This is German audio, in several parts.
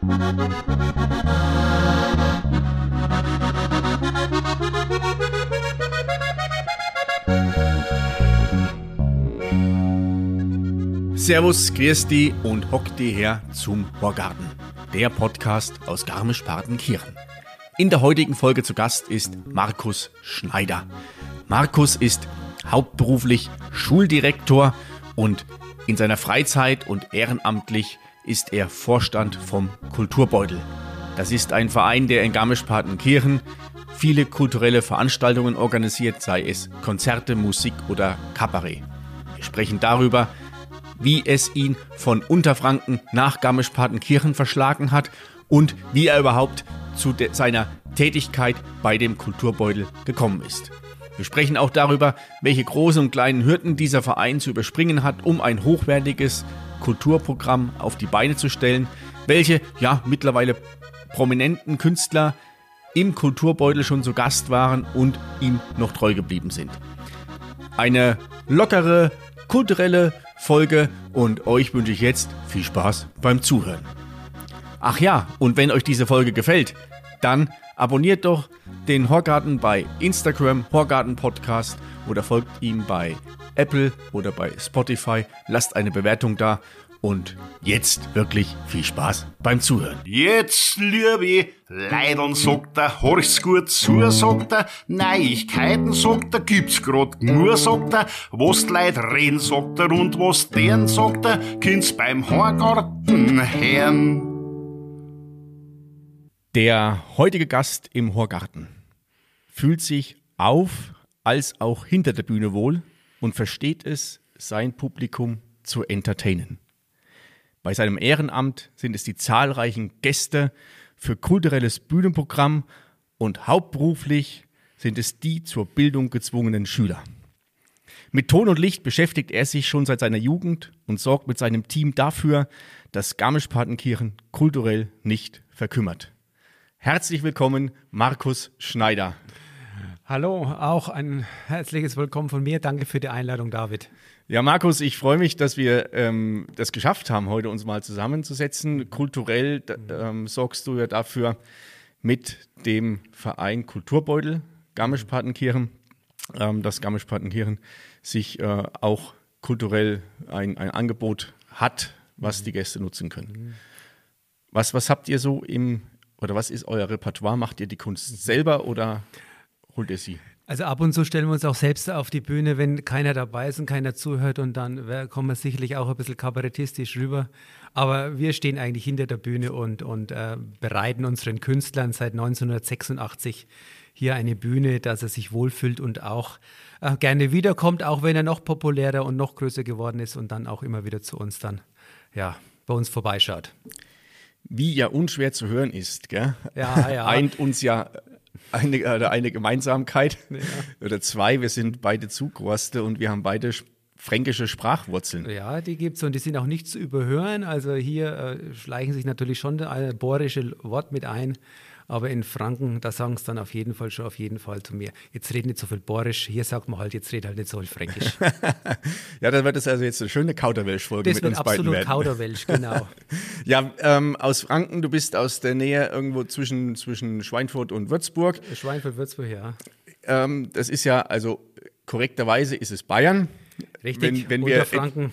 Servus, grüß die und hock die her zum Horgarten, der Podcast aus Garmisch-Partenkirchen. In der heutigen Folge zu Gast ist Markus Schneider. Markus ist hauptberuflich Schuldirektor und in seiner Freizeit und ehrenamtlich ist er Vorstand vom Kulturbeutel. Das ist ein Verein, der in Garmisch-Partenkirchen viele kulturelle Veranstaltungen organisiert, sei es Konzerte, Musik oder Kabarett. Wir sprechen darüber, wie es ihn von Unterfranken nach Garmisch-Partenkirchen verschlagen hat und wie er überhaupt zu seiner Tätigkeit bei dem Kulturbeutel gekommen ist. Wir sprechen auch darüber, welche großen und kleinen Hürden dieser Verein zu überspringen hat, um ein hochwertiges Kulturprogramm auf die Beine zu stellen, welche ja mittlerweile prominenten Künstler im Kulturbeutel schon zu Gast waren und ihm noch treu geblieben sind. Eine lockere, kulturelle Folge und euch wünsche ich jetzt viel Spaß beim Zuhören. Ach ja, und wenn euch diese Folge gefällt, dann abonniert doch den Horgarten bei Instagram, Horgarten Podcast oder folgt ihm bei Apple oder bei Spotify. Lasst eine Bewertung da und jetzt wirklich viel Spaß beim Zuhören. Jetzt, liebe Leidern, sagt er, horch's gut zu, sagt er, Neuigkeiten, sagt er, gibt's grad nur, sagt er, was die Leute reden, sagt er, und was deren, sagt er, kind's beim Horgarten hören. Der heutige Gast im Horgarten fühlt sich auf als auch hinter der Bühne wohl und versteht es, sein Publikum zu entertainen. Bei seinem Ehrenamt sind es die zahlreichen Gäste für kulturelles Bühnenprogramm und hauptberuflich sind es die zur Bildung gezwungenen Schüler. Mit Ton und Licht beschäftigt er sich schon seit seiner Jugend und sorgt mit seinem Team dafür, dass Garmisch-Partenkirchen kulturell nicht verkümmert. Herzlich willkommen, Markus Schneider. Hallo, auch ein herzliches Willkommen von mir. Danke für die Einladung, David. Ja, Markus, ich freue mich, dass wir ähm, das geschafft haben, heute uns mal zusammenzusetzen. Kulturell ähm, sorgst du ja dafür mit dem Verein Kulturbeutel Garmisch-Partenkirchen, ähm, dass Garmisch-Partenkirchen sich äh, auch kulturell ein, ein Angebot hat, was die Gäste nutzen können. Was, was habt ihr so im, oder was ist euer Repertoire? Macht ihr die Kunst selber oder holt ihr sie? Also ab und zu stellen wir uns auch selbst auf die Bühne, wenn keiner dabei ist und keiner zuhört und dann kommen wir sicherlich auch ein bisschen kabarettistisch rüber. Aber wir stehen eigentlich hinter der Bühne und, und äh, bereiten unseren Künstlern seit 1986 hier eine Bühne, dass er sich wohlfühlt und auch äh, gerne wiederkommt, auch wenn er noch populärer und noch größer geworden ist und dann auch immer wieder zu uns dann, ja, bei uns vorbeischaut. Wie ja unschwer zu hören ist, gell? Ja, ja. eint uns ja eine, oder äh, eine Gemeinsamkeit ja. oder zwei. Wir sind beide Zugroste und wir haben beide fränkische Sprachwurzeln. Ja, die gibt es und die sind auch nicht zu überhören. Also hier äh, schleichen sich natürlich schon das bohrische Wort mit ein. Aber in Franken, da sagen es dann auf jeden Fall schon auf jeden Fall zu mir. Jetzt red nicht so viel Borisch, hier sagt man halt, jetzt red halt nicht so viel Fränkisch. ja, dann wird es also jetzt eine schöne Kauderwelsch-Folge mit uns beiden werden. absolut Kauderwelsch, genau. ja, ähm, aus Franken, du bist aus der Nähe irgendwo zwischen, zwischen Schweinfurt und Würzburg. Schweinfurt, Würzburg, ja. Ähm, das ist ja, also korrekterweise ist es Bayern. Richtig, wenn, wenn wir Franken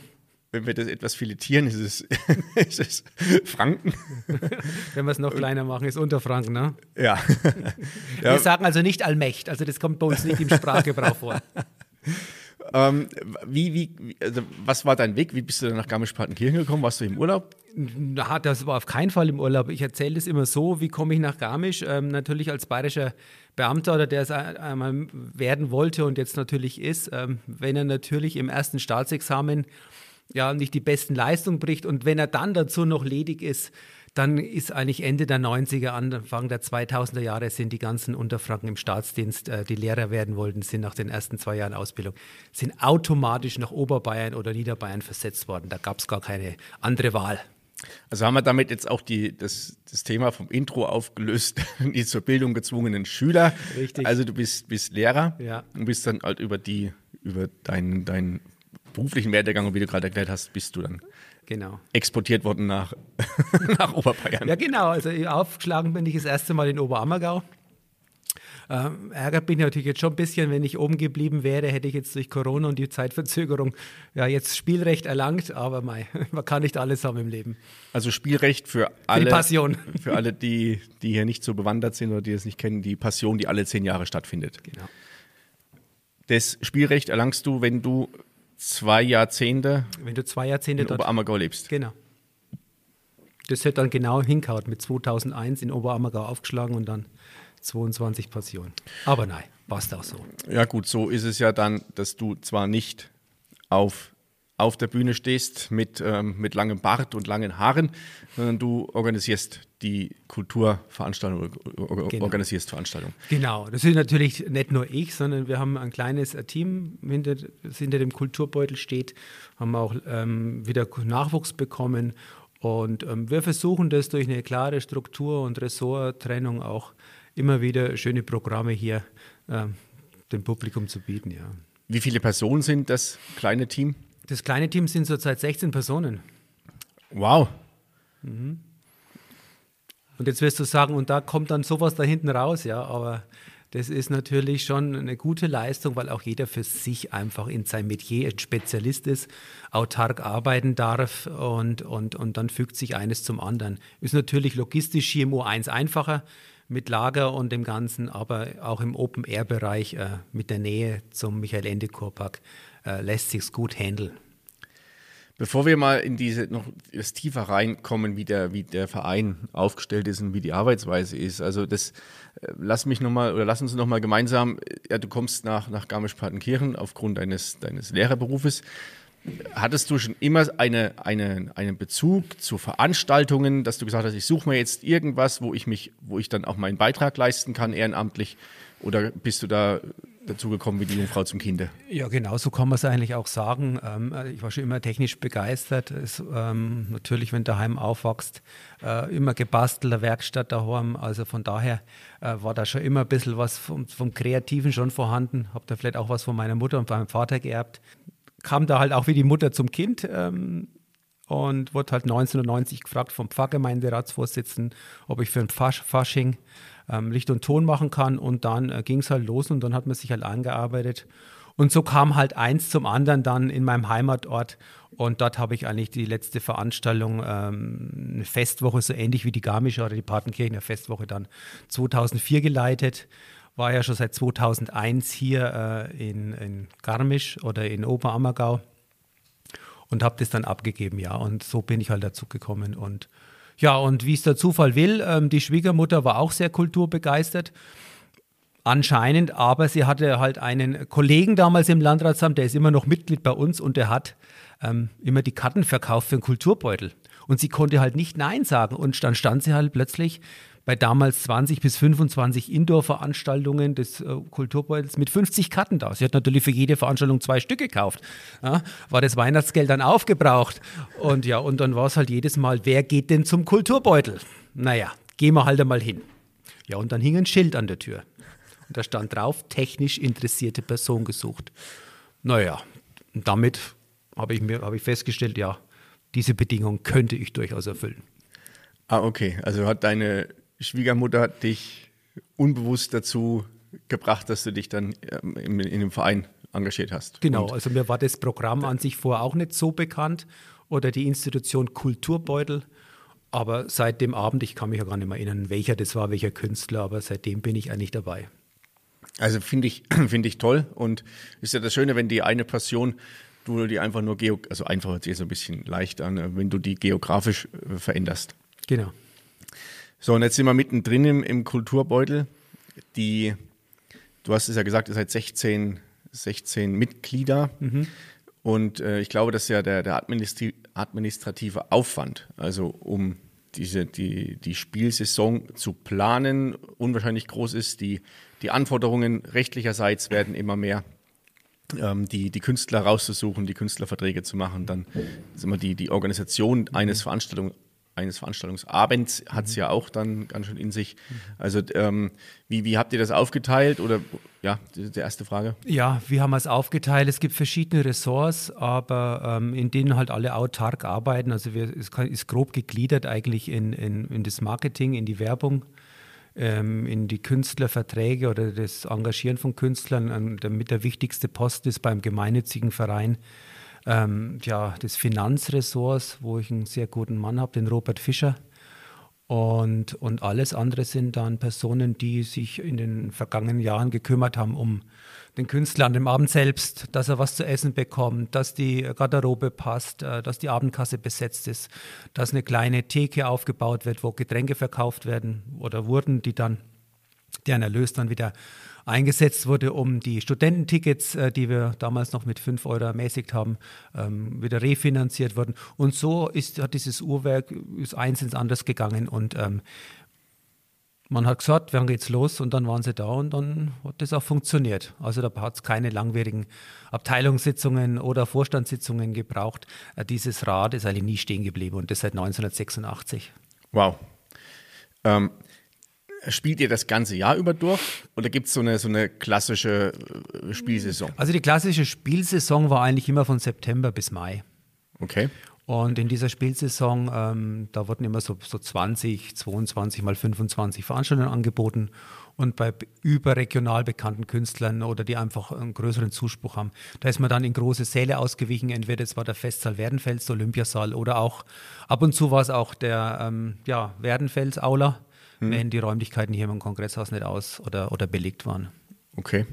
wenn wir das etwas filetieren, ist es, ist es Franken. wenn wir es noch kleiner machen, ist Unterfranken, ne? Ja. Wir ja. sagen also nicht Allmächt, also das kommt bei uns nicht im Sprachgebrauch vor. Ähm, wie, wie, also was war dein Weg? Wie bist du dann nach Garmisch-Partenkirchen gekommen? Warst du im Urlaub? Na, das war auf keinen Fall im Urlaub. Ich erzähle das immer so, wie komme ich nach Garmisch? Ähm, natürlich als bayerischer Beamter oder der es einmal werden wollte und jetzt natürlich ist, ähm, wenn er natürlich im ersten Staatsexamen ja nicht die besten Leistungen bricht und wenn er dann dazu noch ledig ist, dann ist eigentlich Ende der 90er, Anfang der 2000er Jahre sind die ganzen Unterfranken im Staatsdienst, äh, die Lehrer werden wollten, sind nach den ersten zwei Jahren Ausbildung, sind automatisch nach Oberbayern oder Niederbayern versetzt worden. Da gab es gar keine andere Wahl. Also haben wir damit jetzt auch die, das, das Thema vom Intro aufgelöst, die zur Bildung gezwungenen Schüler. Richtig. Also du bist, bist Lehrer ja. und bist dann halt über die, über deinen dein beruflichen Werdegang und wie du gerade erklärt hast, bist du dann Genau. exportiert worden nach, nach Oberbayern. Ja, genau. Also aufgeschlagen bin ich das erste Mal in Oberammergau. Ähm, ärgert bin ich natürlich jetzt schon ein bisschen, wenn ich oben geblieben wäre, hätte ich jetzt durch Corona und die Zeitverzögerung ja jetzt Spielrecht erlangt, aber mei, man kann nicht alles haben im Leben. Also Spielrecht für Für alle, die Passion. für alle, die, die hier nicht so bewandert sind oder die es nicht kennen, die Passion, die alle zehn Jahre stattfindet. Genau. Das Spielrecht erlangst du, wenn du zwei Jahrzehnte Wenn du zwei Jahrzehnte in dort. Oberammergau lebst. Genau. Das hätte dann genau hinkaut mit 2001 in Oberammergau aufgeschlagen und dann 22 Passion. Aber nein, passt auch so. Ja gut, so ist es ja dann, dass du zwar nicht auf, auf der Bühne stehst mit, ähm, mit langem Bart und langen Haaren, sondern du organisierst die Kulturveranstaltung, Genau. organisierst Veranstaltungen. Genau, das ist natürlich nicht nur ich, sondern wir haben ein kleines Team, hinter, das hinter dem Kulturbeutel steht, haben auch ähm, wieder Nachwuchs bekommen und ähm, wir versuchen das durch eine klare Struktur und Ressorttrennung auch immer wieder schöne Programme hier ähm, dem Publikum zu bieten. Ja. Wie viele Personen sind das kleine Team? Das kleine Team sind zurzeit 16 Personen. Wow. Und jetzt wirst du sagen, und da kommt dann sowas da hinten raus, ja, aber das ist natürlich schon eine gute Leistung, weil auch jeder für sich einfach in seinem Metier ein Spezialist ist, autark arbeiten darf und, und, und dann fügt sich eines zum anderen. Ist natürlich logistisch hier im U1 einfacher mit Lager und dem Ganzen, aber auch im Open-Air-Bereich äh, mit der Nähe zum Michael-Ende-Kurpark äh, lässt sich's gut handeln. Bevor wir mal in diese noch tiefer reinkommen, wie der, wie der Verein aufgestellt ist und wie die Arbeitsweise ist, also das äh, lass mich noch mal oder lass uns noch mal gemeinsam. äh, Ja, du kommst nach nach Garmisch-Partenkirchen aufgrund deines deines Lehrerberufes. Hattest du schon immer eine, eine, einen Bezug zu Veranstaltungen, dass du gesagt hast, ich suche mir jetzt irgendwas, wo ich mich, wo ich dann auch meinen Beitrag leisten kann, ehrenamtlich? Oder bist du da dazu gekommen wie die Jungfrau zum Kinde? Ja, genau so kann man es eigentlich auch sagen. Ähm, ich war schon immer technisch begeistert. Es, ähm, natürlich, wenn du daheim aufwachst, äh, immer gebastelter Werkstatt daheim. Also von daher äh, war da schon immer ein bisschen was vom, vom Kreativen schon vorhanden. Hab da vielleicht auch was von meiner Mutter und meinem Vater geerbt. Kam da halt auch wie die Mutter zum Kind. Ähm, und wurde halt 1990 gefragt vom Pfarrgemeinderatsvorsitzenden, ob ich für ein Fasch Fasching ähm, Licht und Ton machen kann. Und dann äh, ging es halt los und dann hat man sich halt angearbeitet. Und so kam halt eins zum anderen dann in meinem Heimatort. Und dort habe ich eigentlich die letzte Veranstaltung, ähm, eine Festwoche, so ähnlich wie die Garmische oder die Partenkirchener Festwoche dann 2004 geleitet. War ja schon seit 2001 hier äh, in, in Garmisch oder in Oberammergau und habe das dann abgegeben, ja. Und so bin ich halt dazu gekommen. Und ja, und wie es der Zufall will, ähm, die Schwiegermutter war auch sehr kulturbegeistert. Anscheinend, aber sie hatte halt einen Kollegen damals im Landratsamt, der ist immer noch Mitglied bei uns und der hat ähm, immer die Karten verkauft für einen Kulturbeutel. Und sie konnte halt nicht Nein sagen. Und dann stand sie halt plötzlich bei damals 20 bis 25 Indoor-Veranstaltungen des äh, Kulturbeutels mit 50 Karten da. Sie hat natürlich für jede Veranstaltung zwei Stück gekauft. Ja, war das Weihnachtsgeld dann aufgebraucht. Und ja, und dann war es halt jedes Mal, wer geht denn zum Kulturbeutel? Naja, gehen wir halt einmal hin. Ja, und dann hing ein Schild an der Tür. Und da stand drauf, technisch interessierte Person gesucht. Naja, und damit habe ich, habe ich festgestellt, ja, diese Bedingung könnte ich durchaus erfüllen. Ah, okay. Also hat deine Schwiegermutter dich unbewusst dazu gebracht, dass du dich dann ähm, in, in dem Verein engagiert hast. Genau, Und, also mir war das Programm an sich vorher auch nicht so bekannt oder die Institution Kulturbeutel. Aber seit dem Abend, ich kann mich ja gar nicht mehr erinnern, welcher das war, welcher Künstler, aber seitdem bin ich eigentlich dabei. also finde ich, finde ich toll. Und ist ja das Schöne, wenn die eine Passion, du die einfach nur geo, also einfach sich so ein bisschen leicht an, äh, wenn du die geografisch äh, veränderst. Genau. So, und jetzt sind wir mittendrin im, im Kulturbeutel. Die, du hast es ja gesagt, ihr seid 16, 16 Mitglieder. Und äh, ich glaube, dass ja der, der administri administrative Aufwand, also um diese, die, die Spielsaison zu planen, unwahrscheinlich groß ist. Die, die Anforderungen rechtlicherseits werden immer mehr. Ähm, die, die Künstler rauszusuchen, die Künstlerverträge zu machen, dann ist immer die, die Organisation eines Veranstaltung, eines Veranstaltungsabends hat es mhm. ja auch dann ganz schön in sich. Also ähm, wie, wie habt ihr das aufgeteilt oder ja, die, die erste Frage? Ja, wie haben wir es aufgeteilt? Es gibt verschiedene Ressorts, aber ähm, in denen halt alle autark arbeiten. Also wir, es ist grob gegliedert eigentlich in, in, in das Marketing, in die Werbung, ähm, in die Künstlerverträge oder das Engagieren von Künstlern. Und damit der wichtigste Post ist beim gemeinnützigen Verein ähm, ja, des Finanzressorts, wo ich einen sehr guten Mann habe, den Robert Fischer. Und, und alles andere sind dann Personen, die sich in den vergangenen Jahren gekümmert haben um den Künstler an dem Abend selbst, dass er was zu essen bekommt, dass die Garderobe passt, äh, dass die Abendkasse besetzt ist, dass eine kleine Theke aufgebaut wird, wo Getränke verkauft werden oder wurden, die dann deren Erlös dann wieder eingesetzt wurde, um die Studententickets, äh, die wir damals noch mit 5 Euro ermäßigt haben, ähm, wieder refinanziert wurden. Und so ist, hat dieses Uhrwerk ist eins ins anderes gegangen und ähm, man hat gesagt, wann geht's los? Und dann waren sie da und dann hat das auch funktioniert. Also da hat es keine langwierigen Abteilungssitzungen oder Vorstandssitzungen gebraucht. Äh, dieses Rad ist eigentlich nie stehen geblieben und das seit 1986. Wow. Ähm, Spielt ihr das ganze Jahr über durch oder gibt es so eine, so eine klassische äh, Spielsaison? Also die klassische Spielsaison war eigentlich immer von September bis Mai. Okay. Und in dieser Spielsaison, ähm, da wurden immer so, so 20, 22 mal 25 Veranstaltungen angeboten. Und bei überregional bekannten Künstlern oder die einfach einen größeren Zuspruch haben, da ist man dann in große Säle ausgewichen. Entweder es war der Festsaal Werdenfels, Olympiasaal oder auch ab und zu war es auch der ähm, ja, Werdenfels Aula hm. wenn die Räumlichkeiten hier im Kongresshaus nicht aus- oder, oder belegt waren. Okay.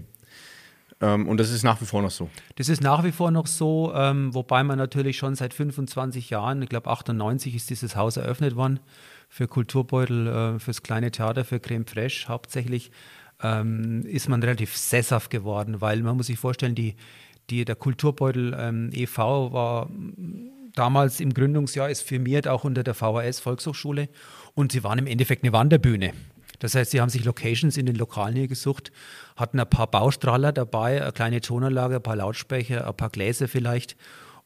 Ähm, und das ist nach wie vor noch so? Das ist nach wie vor noch so, ähm, wobei man natürlich schon seit 25 Jahren, ich glaube 98 ist dieses Haus eröffnet worden, für Kulturbeutel, äh, fürs kleine Theater, für Creme Fraiche hauptsächlich, ähm, ist man relativ sesshaft geworden, weil man muss sich vorstellen, die, die, der Kulturbeutel ähm, e.V. war damals im Gründungsjahr, ist firmiert auch unter der VHS Volkshochschule und sie waren im Endeffekt eine Wanderbühne. Das heißt, sie haben sich Locations in den Lokalen hier gesucht, hatten ein paar Baustrahler dabei, eine kleine Tonanlage, ein paar Lautsprecher, ein paar Gläser vielleicht.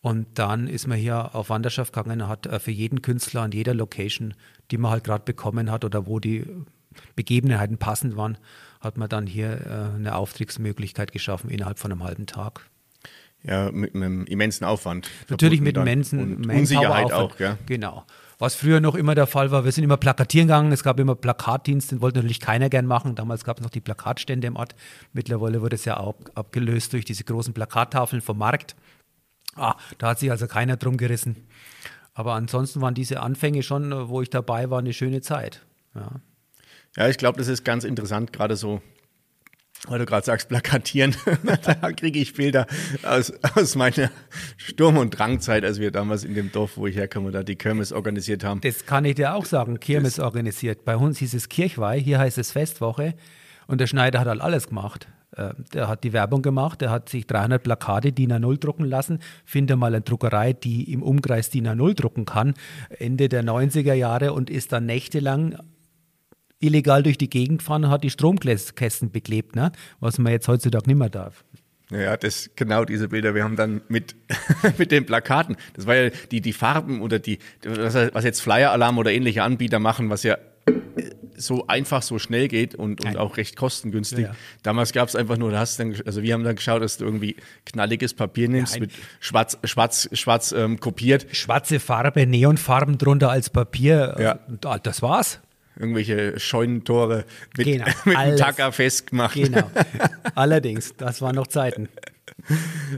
Und dann ist man hier auf Wanderschaft gegangen und hat äh, für jeden Künstler an jeder Location, die man halt gerade bekommen hat oder wo die Begebenheiten passend waren, hat man dann hier äh, eine Auftriegsmöglichkeit geschaffen innerhalb von einem halben Tag. Ja, mit einem immensen Aufwand. Natürlich mit immensen Unsicherheit auch, ja. Genau. Was früher noch immer der Fall war, wir sind immer plakatieren gegangen, es gab immer Plakatdienst, den wollte natürlich keiner gern machen. Damals gab es noch die Plakatstände im Ort. Mittlerweile wurde es ja auch abgelöst durch diese großen Plakattafeln vom Markt. Ah, da hat sich also keiner drum gerissen. Aber ansonsten waren diese Anfänge schon, wo ich dabei war, eine schöne Zeit. Ja, ja ich glaube, das ist ganz interessant, gerade so weil du gerade sagst, plakatieren, da kriege ich Bilder aus, aus meiner Sturm- und Drangzeit, als wir damals in dem Dorf, wo ich herkomme, da die Kirmes organisiert haben. Das kann ich dir auch sagen, Kirmes das organisiert. Bei uns hieß es Kirchweih, hier heißt es Festwoche und der Schneider hat halt alles gemacht. Äh, der hat die Werbung gemacht, der hat sich 300 Plakate DIN A0 drucken lassen. Finde mal eine Druckerei, die im Umkreis DIN A0 drucken kann, Ende der 90er Jahre und ist dann nächtelang illegal durch die Gegend fahren und hat die Stromkästen beklebt, ne? was man jetzt heutzutage nicht mehr darf. Ja, das genau diese Bilder. Wir haben dann mit, mit den Plakaten, das war ja die, die Farben oder die, was jetzt Flyer-Alarm oder ähnliche Anbieter machen, was ja so einfach, so schnell geht und, und auch recht kostengünstig. Ja, ja. Damals gab es einfach nur, da hast dann, also wir haben dann geschaut, dass du irgendwie knalliges Papier nimmst, ja, mit schwarz, schwarz, schwarz ähm, kopiert. Schwarze Farbe, Neonfarben drunter als Papier. Ja. Und das war's irgendwelche Scheunentore mit, genau, mit einem Tacker festgemacht. Genau. Allerdings, das waren noch Zeiten.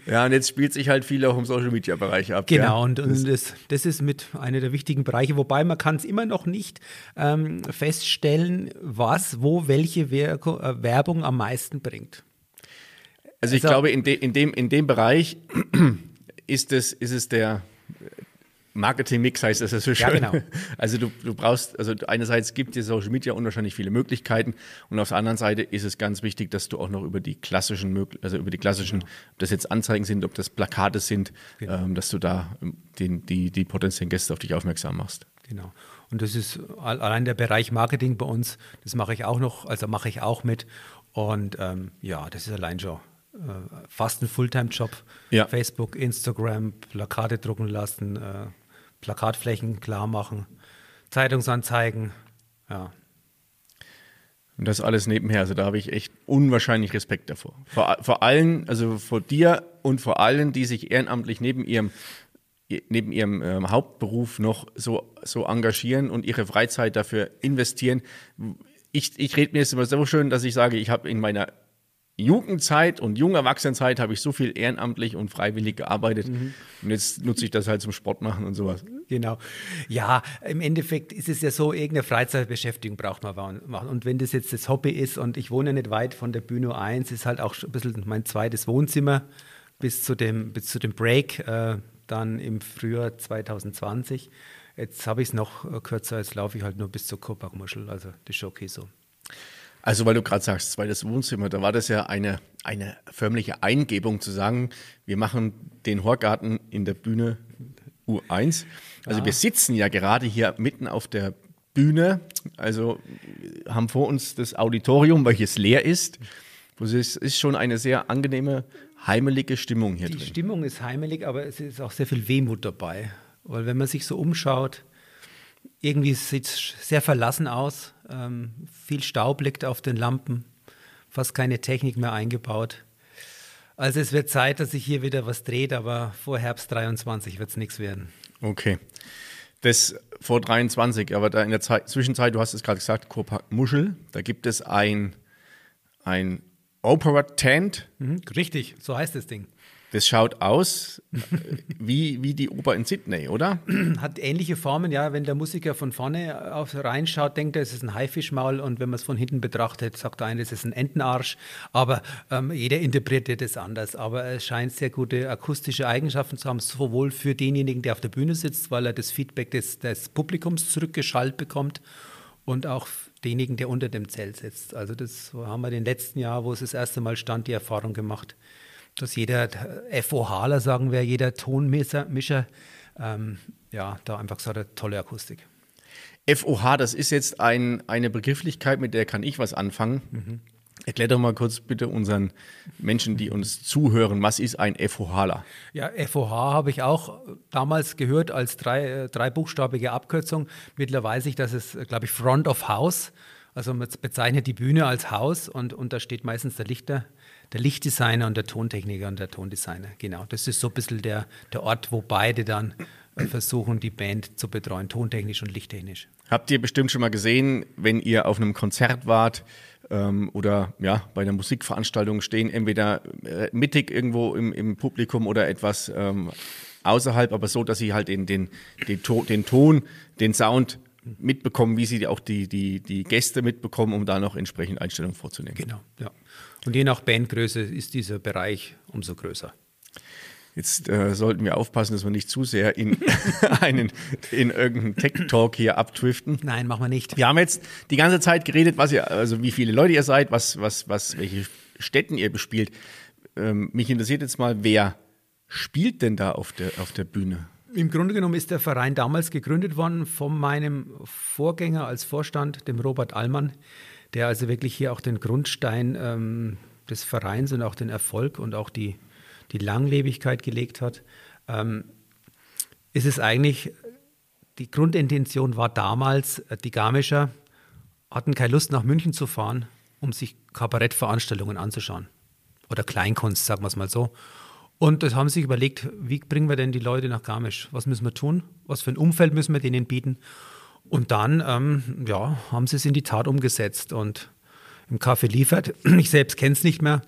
Ja, und jetzt spielt sich halt viel auch im Social Media Bereich ab. Genau, ja? und, und das, das ist mit einer der wichtigen Bereiche, wobei man kann es immer noch nicht ähm, feststellen, was, wo welche Werko, äh, Werbung am meisten bringt. Also ich also, glaube, in, de, in, dem, in dem Bereich ist es, ist es der, Marketing-Mix heißt das ja so schön. Ja, genau. Also du, du brauchst, also einerseits gibt dir Social Media unwahrscheinlich viele Möglichkeiten und auf der anderen Seite ist es ganz wichtig, dass du auch noch über die klassischen, also über die klassischen, genau. ob das jetzt Anzeigen sind, ob das Plakate sind, genau. ähm, dass du da ähm, den, die, die potenziellen Gäste auf dich aufmerksam machst. Genau. Und das ist allein der Bereich Marketing bei uns, das mache ich auch noch, also mache ich auch mit. Und ähm, ja, das ist allein schon äh, fast ein Fulltime-Job. Ja. Facebook, Instagram, Plakate drucken lassen, äh, Plakatflächen klar machen. Zeitungsanzeigen, ja. Und das alles nebenher. Also da habe ich echt unwahrscheinlich Respekt davor. Vor, vor allen, also vor dir und vor allen, die sich ehrenamtlich neben ihrem neben ihrem ähm, Hauptberuf noch so, so engagieren und ihre Freizeit dafür investieren. Ich, ich rede mir jetzt immer so schön, dass ich sage, ich habe in meiner Jugendzeit und jungen Erwachsenenzeit habe ich so viel ehrenamtlich und freiwillig gearbeitet. Mhm. Und jetzt nutze ich das halt zum Sport machen und sowas. Genau. Ja, im Endeffekt ist es ja so, irgendeine Freizeitbeschäftigung braucht man machen. Und wenn das jetzt das Hobby ist und ich wohne nicht weit von der Bühne 1, ist halt auch ein bisschen mein zweites Wohnzimmer bis zu dem, bis zu dem Break, äh, dann im Frühjahr 2020. Jetzt habe ich es noch kürzer, jetzt laufe ich halt nur bis zur Kurparkmuschel. Also das okay so. Also, weil du gerade sagst, zweites Wohnzimmer, da war das ja eine, eine förmliche Eingebung zu sagen, wir machen den Horgarten in der Bühne U1. Also, ah. wir sitzen ja gerade hier mitten auf der Bühne, also haben vor uns das Auditorium, welches leer ist. Es ist schon eine sehr angenehme, heimelige Stimmung hier Die drin. Die Stimmung ist heimelig, aber es ist auch sehr viel Wehmut dabei. Weil wenn man sich so umschaut, irgendwie sieht es sehr verlassen aus. Ähm, viel Staub liegt auf den Lampen, fast keine Technik mehr eingebaut. Also es wird Zeit, dass sich hier wieder was dreht, aber vor Herbst 23 wird es nichts werden. Okay. Das vor 23, aber da in der Zeit, Zwischenzeit, du hast es gerade gesagt, Kurpark Muschel, da gibt es ein, ein Opera Tent. Mhm, richtig, so heißt das Ding. Das schaut aus wie, wie die Oper in Sydney, oder? Hat ähnliche Formen, ja. Wenn der Musiker von vorne auf reinschaut, denkt er, es ist ein Haifischmaul und wenn man es von hinten betrachtet, sagt der es ist ein Entenarsch. Aber ähm, jeder interpretiert es anders. Aber es scheint sehr gute akustische Eigenschaften zu haben, sowohl für denjenigen, der auf der Bühne sitzt, weil er das Feedback des, des Publikums zurückgeschallt bekommt und auch denjenigen, der unter dem Zelt sitzt. Also das haben wir in den letzten Jahren, wo es das erste Mal stand, die Erfahrung gemacht dass jeder FOHler, sagen wir, jeder Tonmischer, Mischer, ähm, ja, da einfach so eine tolle Akustik. FOH, das ist jetzt ein, eine Begrifflichkeit, mit der kann ich was anfangen. Mhm. Erklär doch mal kurz bitte unseren Menschen, die uns zuhören, was ist ein FOHler? Ja, FOH habe ich auch damals gehört als drei, äh, dreibuchstabige Abkürzung. Mittlerweile weiß ich, dass es, glaube ich, Front of House. Also man bezeichnet die Bühne als Haus und, und da steht meistens der Lichter, der Lichtdesigner und der Tontechniker und der Tondesigner. Genau, das ist so ein bisschen der, der Ort, wo beide dann äh, versuchen, die Band zu betreuen, tontechnisch und lichttechnisch. Habt ihr bestimmt schon mal gesehen, wenn ihr auf einem Konzert wart ähm, oder ja, bei einer Musikveranstaltung stehen, entweder äh, mittig irgendwo im, im, Publikum oder etwas ähm, außerhalb, aber so, dass sie halt den, den, den, to den Ton, den Sound mitbekommen, wie sie auch die, die, die Gäste mitbekommen, um da noch entsprechend Einstellungen vorzunehmen. Genau, ja. Und je nach Bandgröße ist dieser Bereich umso größer. Jetzt äh, sollten wir aufpassen, dass wir nicht zu sehr in einen in irgendeinen Tech-Talk hier abdriften. Nein, machen wir nicht. Wir haben jetzt die ganze Zeit geredet, was ihr, also wie viele Leute ihr seid, was, was, was, welche Städten ihr bespielt. Ähm, mich interessiert jetzt mal, wer spielt denn da auf der, auf der Bühne? Im Grunde genommen ist der Verein damals gegründet worden von meinem Vorgänger als Vorstand, dem Robert Allmann der also wirklich hier auch den Grundstein ähm, des Vereins und auch den Erfolg und auch die, die Langlebigkeit gelegt hat, ähm, ist es eigentlich, die Grundintention war damals, äh, die Garmischer hatten keine Lust nach München zu fahren, um sich Kabarettveranstaltungen anzuschauen. Oder Kleinkunst, sagen wir es mal so. Und das haben sie sich überlegt, wie bringen wir denn die Leute nach Garmisch? Was müssen wir tun? Was für ein Umfeld müssen wir denen bieten? Und dann ähm, ja, haben sie es in die Tat umgesetzt und im Café liefert. Ich selbst kenne es nicht mehr,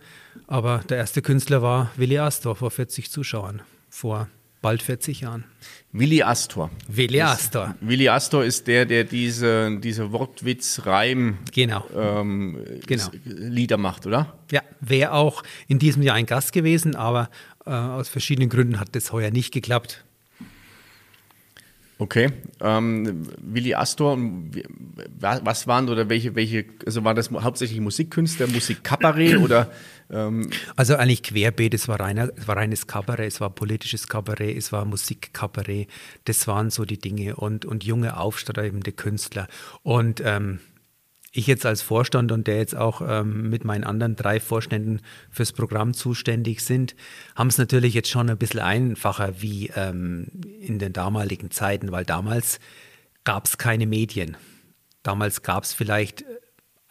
aber der erste Künstler war Willi Astor vor 40 Zuschauern, vor bald 40 Jahren. Willi Astor. Willi Astor. Willi Astor ist der, der diese, diese Wortwitz-Reim genau. Ähm, genau. Lieder macht, oder? Ja, wäre auch in diesem Jahr ein Gast gewesen, aber äh, aus verschiedenen Gründen hat das heuer nicht geklappt. Okay. Ähm, Willi Astor, was waren oder welche, welche, also war das hauptsächlich Musikkünstler, Musikkabarett oder? Ähm also eigentlich querbeet, es war, reiner, es war reines Kabarett, es war politisches Kabarett, es war Musikkabarett, das waren so die Dinge und, und junge, aufstrebende Künstler. Und ähm, ich jetzt als Vorstand und der jetzt auch ähm, mit meinen anderen drei Vorständen fürs Programm zuständig sind, haben es natürlich jetzt schon ein bisschen einfacher wie ähm, in den damaligen Zeiten, weil damals gab es keine Medien. Damals gab es vielleicht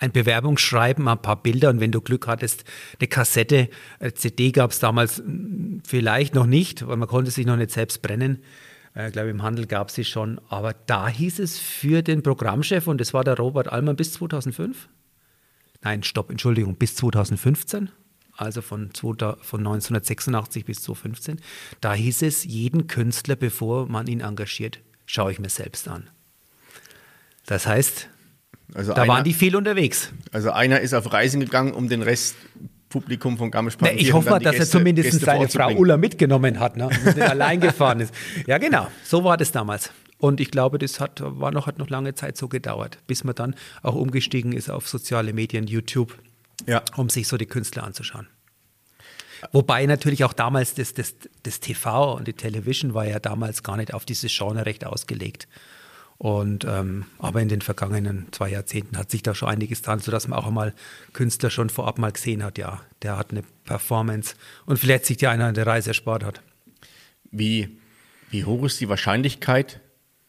ein Bewerbungsschreiben, ein paar Bilder und wenn du Glück hattest, eine Kassette, eine CD gab es damals hm, vielleicht noch nicht, weil man konnte sich noch nicht selbst brennen. Ich äh, glaube, im Handel gab es sie schon. Aber da hieß es für den Programmchef, und das war der Robert Allmann bis 2005. Nein, stopp, Entschuldigung, bis 2015. Also von, von 1986 bis 2015. Da hieß es, jeden Künstler, bevor man ihn engagiert, schaue ich mir selbst an. Das heißt, also da einer, waren die viel unterwegs. Also einer ist auf Reisen gegangen, um den Rest Publikum von Garmisch-Partenkirchen. Ich hoffe mal, dass Gäste, er zumindest Gäste seine Frau Ulla mitgenommen hat ne? und allein gefahren ist. Ja, genau. So war das damals. Und ich glaube, das hat, war noch, hat noch lange Zeit so gedauert, bis man dann auch umgestiegen ist auf soziale Medien, YouTube, ja. um sich so die Künstler anzuschauen. Wobei natürlich auch damals das, das, das TV und die Television war ja damals gar nicht auf dieses Genre recht ausgelegt. Und ähm, aber in den vergangenen zwei Jahrzehnten hat sich da schon einiges getan, sodass man auch einmal Künstler schon vorab mal gesehen hat, ja, der hat eine Performance und vielleicht sich ja einer der Reise erspart hat. Wie, wie hoch ist die Wahrscheinlichkeit,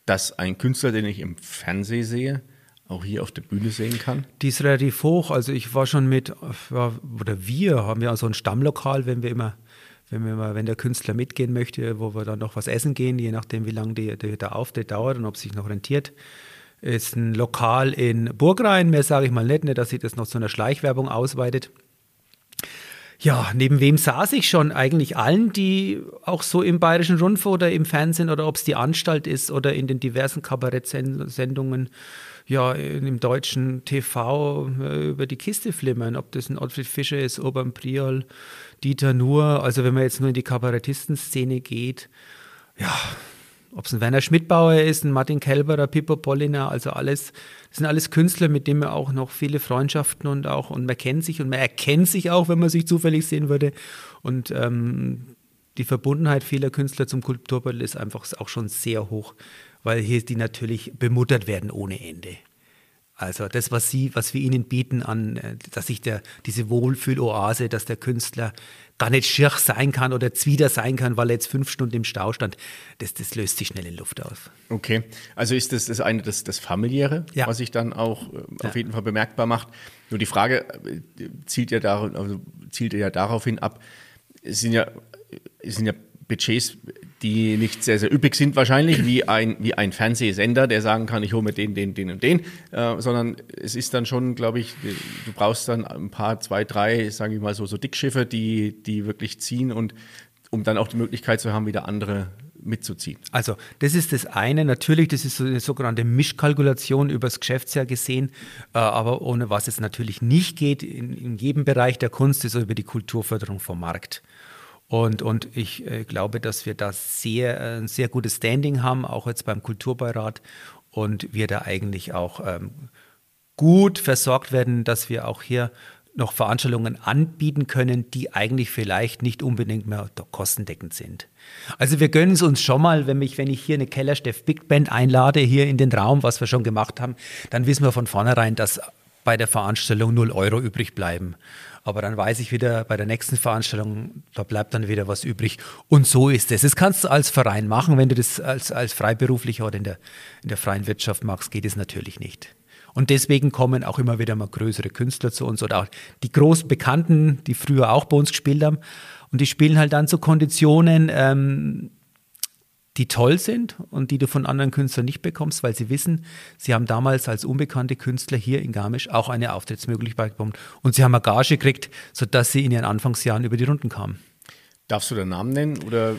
dass ein Künstler, den ich im Fernsehen sehe, auch hier auf der Bühne sehen kann? Die ist relativ hoch. Also ich war schon mit, oder wir haben ja so ein Stammlokal, wenn wir immer wenn, wir mal, wenn der Künstler mitgehen möchte, wo wir dann noch was essen gehen, je nachdem, wie lange die, die, der Auftritt dauert und ob es sich noch rentiert. Ist ein Lokal in Burgrein, mehr sage ich mal nicht, nicht, dass sich das noch zu einer Schleichwerbung ausweitet. Ja, neben wem saß ich schon? Eigentlich allen, die auch so im Bayerischen Rundfunk oder im Fernsehen oder ob es die Anstalt ist oder in den diversen Kabarettsendungen, ja, im deutschen TV äh, über die Kiste flimmern. Ob das ein Ottfried Fischer ist, Urban Priol, Dieter Nuhr, also wenn man jetzt nur in die Kabarettistenszene geht, ja, ob es ein Werner Schmidtbauer ist, ein Martin Kelberer, Pippo Polliner, also alles, das sind alles Künstler, mit denen man auch noch viele Freundschaften und auch, und man kennt sich und man erkennt sich auch, wenn man sich zufällig sehen würde. Und ähm, die Verbundenheit vieler Künstler zum Kulturbeutel ist einfach auch schon sehr hoch, weil hier die natürlich bemuttert werden ohne Ende. Also das, was sie, was wir ihnen bieten an, äh, dass sich der, diese Wohlfühloase, dass der Künstler gar nicht schier sein kann oder zwider sein kann, weil er jetzt fünf Stunden im Stau stand, das, das löst sich schnell in Luft aus. Okay, also ist das das eine das, das familiäre, ja. was sich dann auch äh, ja. auf jeden Fall bemerkbar macht. Nur die Frage äh, zielt ja darauf, also zielt ja darauf hin ab. Es sind ja, es sind ja Budgets, die nicht sehr, sehr üppig sind wahrscheinlich, wie ein, wie ein Fernsehsender, der sagen kann, ich hole mir den, den, den und den, äh, sondern es ist dann schon, glaube ich, du brauchst dann ein paar, zwei, drei, sage ich mal so, so Dickschiffe, die, die wirklich ziehen und um dann auch die Möglichkeit zu haben, wieder andere mitzuziehen. Also das ist das eine. Natürlich, das ist so eine sogenannte Mischkalkulation übers Geschäftsjahr gesehen, äh, aber ohne was es natürlich nicht geht in, in jedem Bereich der Kunst, ist über die Kulturförderung vom Markt. Und, und ich äh, glaube, dass wir da sehr, äh, ein sehr gutes Standing haben, auch jetzt beim Kulturbeirat. Und wir da eigentlich auch ähm, gut versorgt werden, dass wir auch hier noch Veranstaltungen anbieten können, die eigentlich vielleicht nicht unbedingt mehr kostendeckend sind. Also wir gönnen es uns schon mal, wenn ich, wenn ich hier eine Kellersteff Big Band einlade, hier in den Raum, was wir schon gemacht haben, dann wissen wir von vornherein, dass bei der Veranstaltung 0 Euro übrig bleiben. Aber dann weiß ich wieder, bei der nächsten Veranstaltung, da bleibt dann wieder was übrig. Und so ist es. Das kannst du als Verein machen. Wenn du das als, als Freiberuflicher oder in der, in der freien Wirtschaft machst, geht es natürlich nicht. Und deswegen kommen auch immer wieder mal größere Künstler zu uns oder auch die großen Bekannten, die früher auch bei uns gespielt haben. Und die spielen halt dann zu Konditionen, ähm, die toll sind und die du von anderen Künstlern nicht bekommst, weil sie wissen, sie haben damals als unbekannte Künstler hier in Garmisch auch eine Auftrittsmöglichkeit bekommen und sie haben eine Gage gekriegt, sodass sie in ihren Anfangsjahren über die Runden kamen. Darfst du den Namen nennen oder?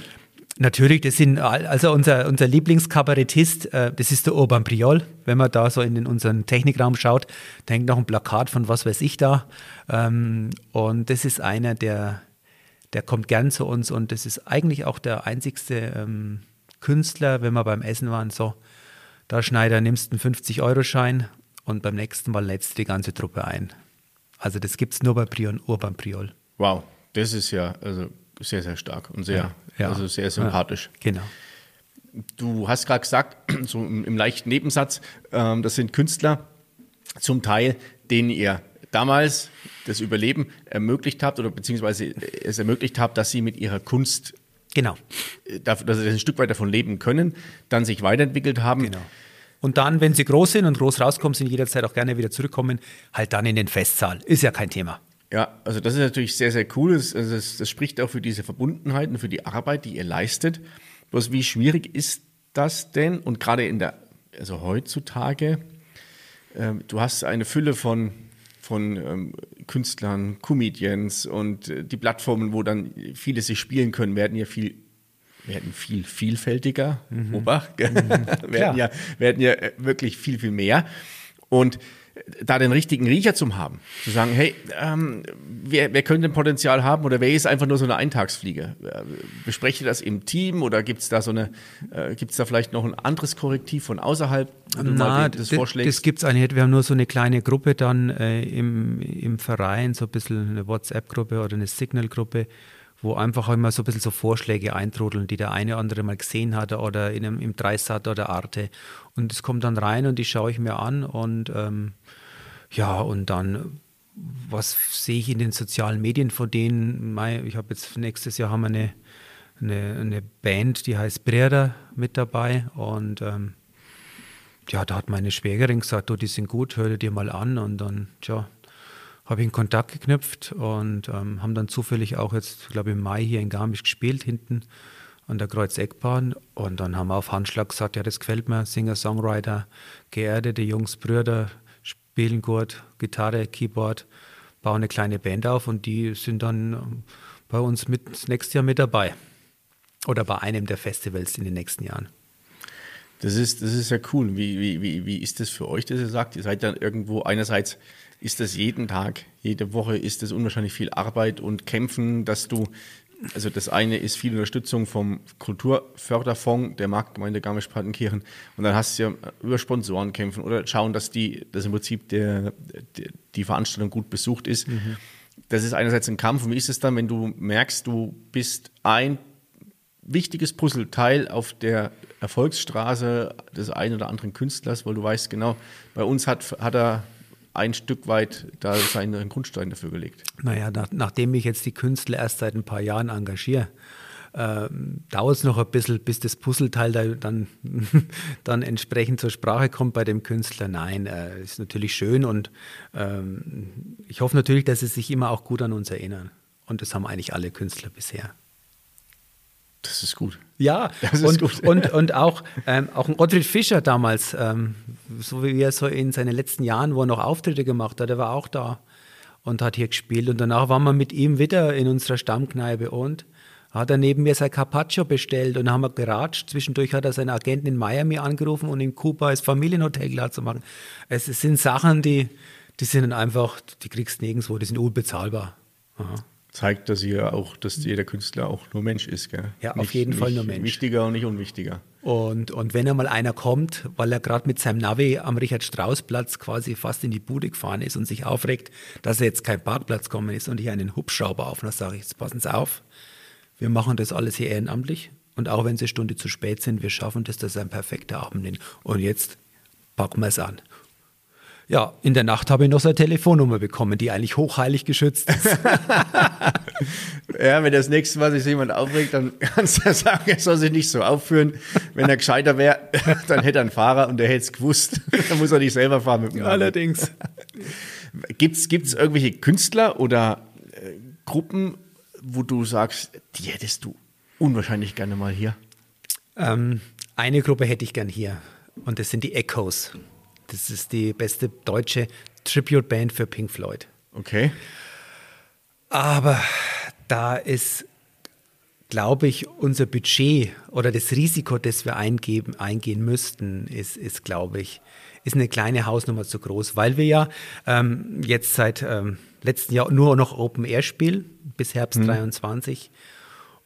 Natürlich, das sind also unser, unser Lieblingskabarettist, äh, das ist der Urban Priol. Wenn man da so in den, unseren Technikraum schaut, da hängt noch ein Plakat von was weiß ich da. Ähm, und das ist einer, der, der kommt gern zu uns und das ist eigentlich auch der einzigste ähm, Künstler, wenn wir beim Essen waren, so, da Schneider, nimmst einen 50-Euro-Schein und beim nächsten Mal lädst du die ganze Truppe ein. Also das gibt es nur bei Prion, Urban Priol. Wow, das ist ja also sehr, sehr stark und sehr, ja, ja. Also sehr sympathisch. Ja, genau. Du hast gerade gesagt, so im, im, leichten Nebensatz, ähm, das sind Künstler zum Teil, denen ihr damals das Überleben ermöglicht habt oder beziehungsweise es ermöglicht habt, dass sie mit ihrer Kunst Genau. Dass sie ein Stück weit davon leben können, dann sich weiterentwickelt haben. Genau. Und dann, wenn sie groß sind und groß rauskommen, sind jederzeit auch gerne wieder zurückkommen, halt dann in den Festsaal. Ist ja kein Thema. Ja, also das ist natürlich sehr, sehr cool. Das, also das, das spricht auch für diese Verbundenheit und für die Arbeit, die ihr leistet. Bloß wie schwierig ist das denn? Und gerade in der, also heutzutage, äh, du hast eine Fülle von, von ähm, Künstlern, Comedians und äh, die Plattformen, wo dann viele sich spielen können, werden ja viel werden viel vielfältiger, mhm. Obacht, mhm. werden, ja, werden ja äh, wirklich viel, viel mehr. Und da den richtigen Riecher zu haben, zu sagen, hey, ähm, wer, wer könnte ein Potenzial haben oder wer ist einfach nur so eine Eintagsfliege? Äh, bespreche das im Team oder gibt es da so eine, äh, gibt es da vielleicht noch ein anderes Korrektiv von außerhalb? Na, das, das gibt es eigentlich. Wir haben nur so eine kleine Gruppe dann äh, im, im Verein, so ein bisschen eine WhatsApp-Gruppe oder eine Signal-Gruppe, wo einfach immer so ein bisschen so Vorschläge eintrudeln, die der eine oder andere mal gesehen hat oder in einem, im Dreisat oder Arte. Und es kommt dann rein und die schaue ich mir an und ähm, ja, und dann, was sehe ich in den sozialen Medien von denen? Ich habe jetzt nächstes Jahr haben wir eine, eine, eine Band, die heißt Brera mit dabei und ähm, ja, da hat meine Schwägerin gesagt, oh, die sind gut, hör dir mal an und dann, tja, habe ich in Kontakt geknüpft und ähm, haben dann zufällig auch jetzt, glaube ich, im Mai hier in Garmisch gespielt, hinten an der Kreuzeckbahn. Und dann haben wir auf Handschlag gesagt, ja, das gefällt mir, Singer, Songwriter, geerdete Jungs, Brüder, spielen gut, Gitarre, Keyboard, bauen eine kleine Band auf und die sind dann ähm, bei uns mit nächstes Jahr mit dabei. Oder bei einem der Festivals in den nächsten Jahren. Das ist, das ist ja cool. Wie, wie, wie, wie ist das für euch, dass ihr sagt, ihr seid dann irgendwo einerseits ist das jeden Tag, jede Woche ist das unwahrscheinlich viel Arbeit und Kämpfen, dass du, also das eine ist viel Unterstützung vom Kulturförderfonds der Marktgemeinde Garmisch-Partenkirchen und dann hast du ja über Sponsoren kämpfen oder schauen, dass die, dass im Prinzip der, der die Veranstaltung gut besucht ist. Mhm. Das ist einerseits ein Kampf und wie ist es dann, wenn du merkst, du bist ein wichtiges Puzzleteil auf der Erfolgsstraße des einen oder anderen Künstlers, weil du weißt genau, bei uns hat, hat er ein Stück weit da seinen Grundstein dafür gelegt. Naja, nach, nachdem ich jetzt die Künstler erst seit ein paar Jahren engagiere, ähm, dauert es noch ein bisschen, bis das Puzzleteil da dann, dann entsprechend zur Sprache kommt bei dem Künstler. Nein, äh, ist natürlich schön und ähm, ich hoffe natürlich, dass sie sich immer auch gut an uns erinnern. Und das haben eigentlich alle Künstler bisher. Das ist gut. Ja, und, gut. und, und auch, ähm, auch ein Ottfried Fischer damals, ähm, so wie er so in seinen letzten Jahren, wo er noch Auftritte gemacht hat, er war auch da und hat hier gespielt. Und danach waren wir mit ihm wieder in unserer Stammkneipe und hat er neben mir sein Carpaccio bestellt und haben wir geratscht. Zwischendurch hat er seinen Agenten in Miami angerufen und in Kuba das Familienhotel klar zu machen. Es sind Sachen, die, die sind einfach, die kriegst du nirgendwo, die sind unbezahlbar. Aha zeigt, dass ihr auch, dass jeder Künstler auch nur Mensch ist. Gell? Ja, auf nicht, jeden Fall nur Mensch. Wichtiger und nicht unwichtiger. Und, und wenn einmal einer kommt, weil er gerade mit seinem Navi am Richard-Strauss-Platz quasi fast in die Bude gefahren ist und sich aufregt, dass er jetzt kein Parkplatz kommen ist und hier einen Hubschrauber auf, dann sage ich, jetzt passen Sie auf, wir machen das alles hier ehrenamtlich und auch wenn Sie eine Stunde zu spät sind, wir schaffen das, das ist ein perfekter Abend. Und jetzt packen wir es an. Ja, in der Nacht habe ich noch seine Telefonnummer bekommen, die eigentlich hochheilig geschützt ist. ja, wenn das nächste Mal sich jemand aufregt, dann kannst du sagen, er soll sich nicht so aufführen. Wenn er gescheiter wäre, dann hätte er einen Fahrer und der hätte es gewusst. dann muss er nicht selber fahren mit dem Allerdings. Gibt es irgendwelche Künstler oder äh, Gruppen, wo du sagst, die hättest du unwahrscheinlich gerne mal hier? Ähm, eine Gruppe hätte ich gern hier und das sind die Echoes. Das ist die beste deutsche Tribute-Band für Pink Floyd. Okay. Aber da ist, glaube ich, unser Budget oder das Risiko, das wir eingeben, eingehen müssten, ist, ist glaube ich, ist eine kleine Hausnummer zu groß, weil wir ja ähm, jetzt seit ähm, letzten Jahr nur noch Open Air spielen, bis Herbst mhm. 23.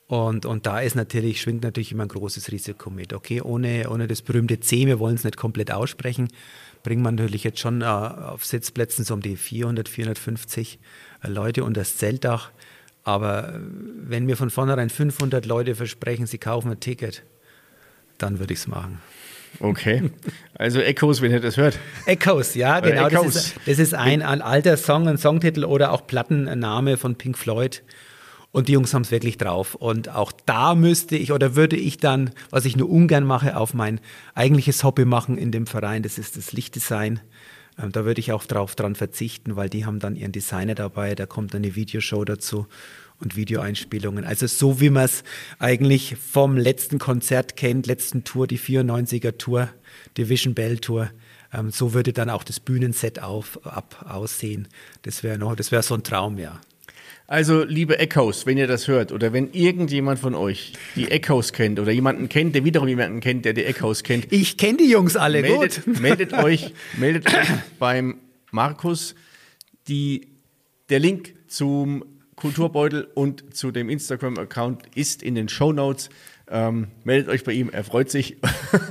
Und, und da ist natürlich, schwingt natürlich immer ein großes Risiko mit. Okay, ohne, ohne das berühmte C, wir wollen es nicht komplett aussprechen, bringt man natürlich jetzt schon äh, auf Sitzplätzen so um die 400, 450 äh, Leute unter das Zeltdach. Aber äh, wenn mir von vornherein 500 Leute versprechen, sie kaufen ein Ticket, dann würde ich es machen. Okay. Also Echoes, wenn ihr das hört. Echoes, ja, genau. Echoes. Das, ist, das ist ein, ein alter Song, ein Songtitel oder auch Plattenname von Pink Floyd. Und die Jungs haben es wirklich drauf. Und auch da müsste ich oder würde ich dann, was ich nur ungern mache, auf mein eigentliches Hobby machen in dem Verein. Das ist das Lichtdesign. Ähm, da würde ich auch drauf dran verzichten, weil die haben dann ihren Designer dabei. Da kommt eine Videoshow dazu und Videoeinspielungen. Also so wie man es eigentlich vom letzten Konzert kennt, letzten Tour, die 94er Tour, Division Bell Tour. Ähm, so würde dann auch das Bühnenset auf, ab aussehen. Das wäre noch, das wäre so ein Traum, ja. Also, liebe Echoes, wenn ihr das hört oder wenn irgendjemand von euch die Echoes kennt oder jemanden kennt, der wiederum jemanden kennt, der die Echoes kennt. Ich kenne die Jungs alle meldet, gut. Meldet euch, meldet euch beim Markus. Die, der Link zum Kulturbeutel und zu dem Instagram-Account ist in den Show Notes. Ähm, meldet euch bei ihm, er freut sich.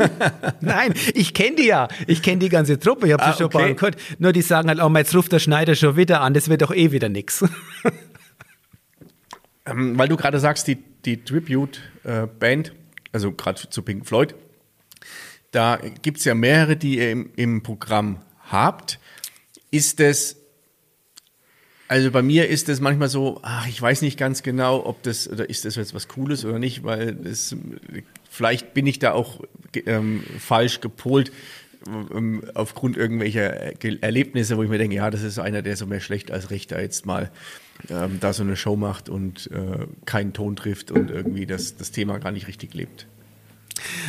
Nein, ich kenne die ja. Ich kenne die ganze Truppe. Ich habe ah, schon okay. gehört. Nur die sagen halt, oh, jetzt ruft der Schneider schon wieder an, das wird doch eh wieder nichts. Ähm, weil du gerade sagst, die, die Tribute-Band, äh, also gerade zu Pink Floyd, da gibt es ja mehrere, die ihr im, im Programm habt. Ist es also bei mir ist es manchmal so, ach, ich weiß nicht ganz genau, ob das oder ist das jetzt was Cooles oder nicht, weil das, vielleicht bin ich da auch ähm, falsch gepolt ähm, aufgrund irgendwelcher Erlebnisse, wo ich mir denke, ja, das ist einer, der so mehr schlecht als recht da jetzt mal ähm, da so eine Show macht und äh, keinen Ton trifft und irgendwie das, das Thema gar nicht richtig lebt.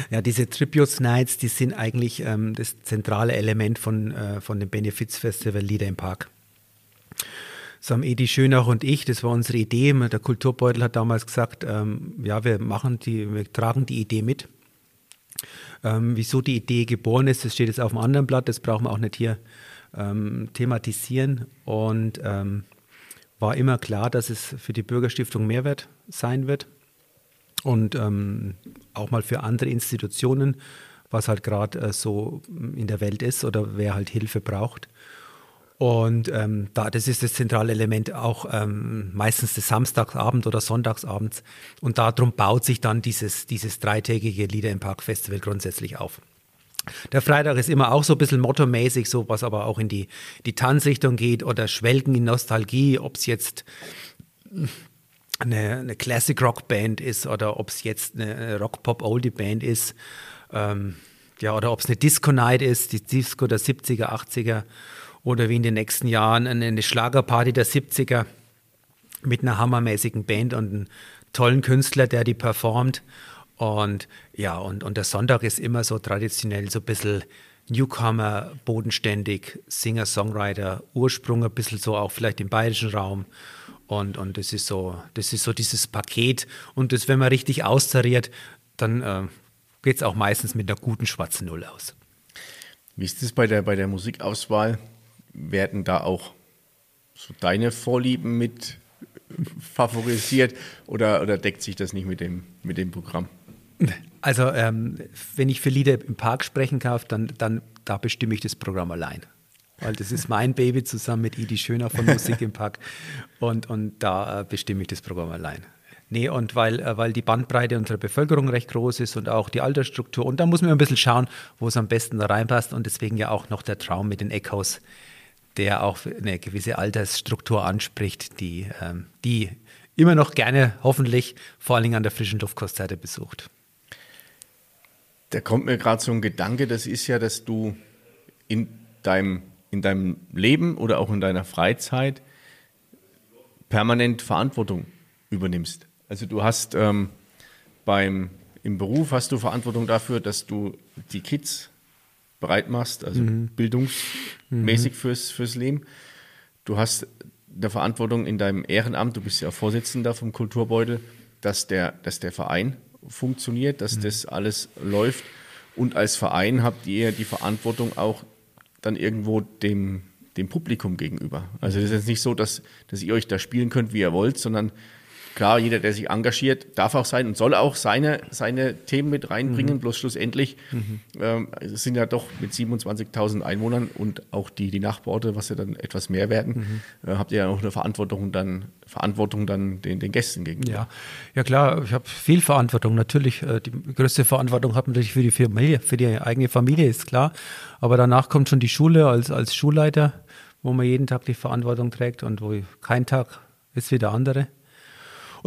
Ja, diese Tribute Nights, die sind eigentlich ähm, das zentrale Element von, äh, von dem Benefits Festival Lieder im Park. Das haben Edi Schönach und ich, das war unsere Idee. Der Kulturbeutel hat damals gesagt, ähm, ja, wir machen die, wir tragen die Idee mit. Ähm, wieso die Idee geboren ist, das steht jetzt auf dem anderen Blatt, das brauchen wir auch nicht hier ähm, thematisieren. Und ähm, war immer klar, dass es für die Bürgerstiftung Mehrwert sein wird und ähm, auch mal für andere Institutionen, was halt gerade äh, so in der Welt ist oder wer halt Hilfe braucht. Und ähm, da, das ist das zentrale Element auch ähm, meistens des Samstagsabend oder Sonntagsabends. Und darum baut sich dann dieses, dieses dreitägige Lieder im Park Festival grundsätzlich auf. Der Freitag ist immer auch so ein bisschen mottomäßig, so was aber auch in die, die Tanzrichtung geht oder Schwelgen in Nostalgie, ob es jetzt eine, eine Classic Rock Band ist oder ob es jetzt eine Rock Pop Oldie Band ist. Ähm, ja, oder ob es eine Disco Night ist, die Disco der 70er, 80er oder wie in den nächsten Jahren eine Schlagerparty der 70er mit einer hammermäßigen Band und einem tollen Künstler, der die performt. Und ja, und, und der Sonntag ist immer so traditionell so ein bisschen Newcomer, bodenständig, Singer, Songwriter, Ursprung ein bisschen so auch vielleicht im bayerischen Raum. Und, und das ist so, das ist so dieses Paket. Und das, wenn man richtig austariert, dann äh, geht es auch meistens mit einer guten schwarzen Null aus. Wie ist das bei der, bei der Musikauswahl? werden da auch so deine Vorlieben mit favorisiert oder, oder deckt sich das nicht mit dem, mit dem Programm? Also, ähm, wenn ich für Lieder im Park sprechen darf, dann, dann da bestimme ich das Programm allein. Weil das ist mein Baby zusammen mit Idi Schöner von Musik im Park. Und, und da äh, bestimme ich das Programm allein. Nee, und weil, äh, weil die Bandbreite unserer Bevölkerung recht groß ist und auch die Altersstruktur. Und da muss man ein bisschen schauen, wo es am besten da reinpasst. Und deswegen ja auch noch der Traum mit den Echoes, der auch eine gewisse Altersstruktur anspricht, die, ähm, die immer noch gerne hoffentlich vor allen Dingen an der frischen Luftkonzerte besucht. Da kommt mir gerade so ein Gedanke, das ist ja, dass du in deinem, in deinem Leben oder auch in deiner Freizeit permanent Verantwortung übernimmst. Also du hast ähm, beim, im Beruf hast du Verantwortung dafür, dass du die Kids bereit machst, also mhm. bildungsmäßig mhm. fürs, fürs Leben. Du hast eine Verantwortung in deinem Ehrenamt, du bist ja Vorsitzender vom Kulturbeutel, dass der, dass der Verein funktioniert, dass mhm. das alles läuft. Und als Verein habt ihr die Verantwortung auch dann irgendwo dem, dem Publikum gegenüber. Also es ist jetzt nicht so, dass, dass ihr euch da spielen könnt, wie ihr wollt, sondern Klar, jeder, der sich engagiert, darf auch sein und soll auch seine, seine Themen mit reinbringen. Mhm. Bloß schlussendlich mhm. ähm, es sind ja doch mit 27.000 Einwohnern und auch die, die Nachbarorte, was ja dann etwas mehr werden, mhm. äh, habt ihr ja auch eine Verantwortung dann, Verantwortung dann den, den Gästen gegenüber. Ja, ja klar, ich habe viel Verantwortung. Natürlich, äh, die größte Verantwortung hat man natürlich für die Familie, für die eigene Familie, ist klar. Aber danach kommt schon die Schule als, als Schulleiter, wo man jeden Tag die Verantwortung trägt und wo kein Tag ist wie der andere.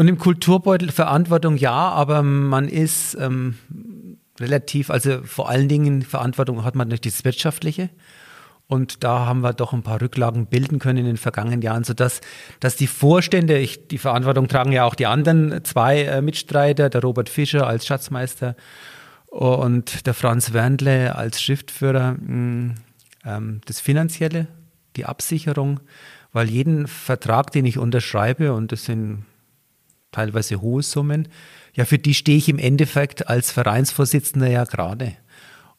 Und im Kulturbeutel Verantwortung ja, aber man ist ähm, relativ, also vor allen Dingen Verantwortung hat man durch das Wirtschaftliche. Und da haben wir doch ein paar Rücklagen bilden können in den vergangenen Jahren, sodass dass die Vorstände, ich, die Verantwortung tragen ja auch die anderen zwei äh, Mitstreiter, der Robert Fischer als Schatzmeister und der Franz Wernle als Schriftführer, mh, mm, ähm, das Finanzielle, die Absicherung, weil jeden Vertrag, den ich unterschreibe, und das sind teilweise hohe Summen, ja, für die stehe ich im Endeffekt als Vereinsvorsitzender ja gerade.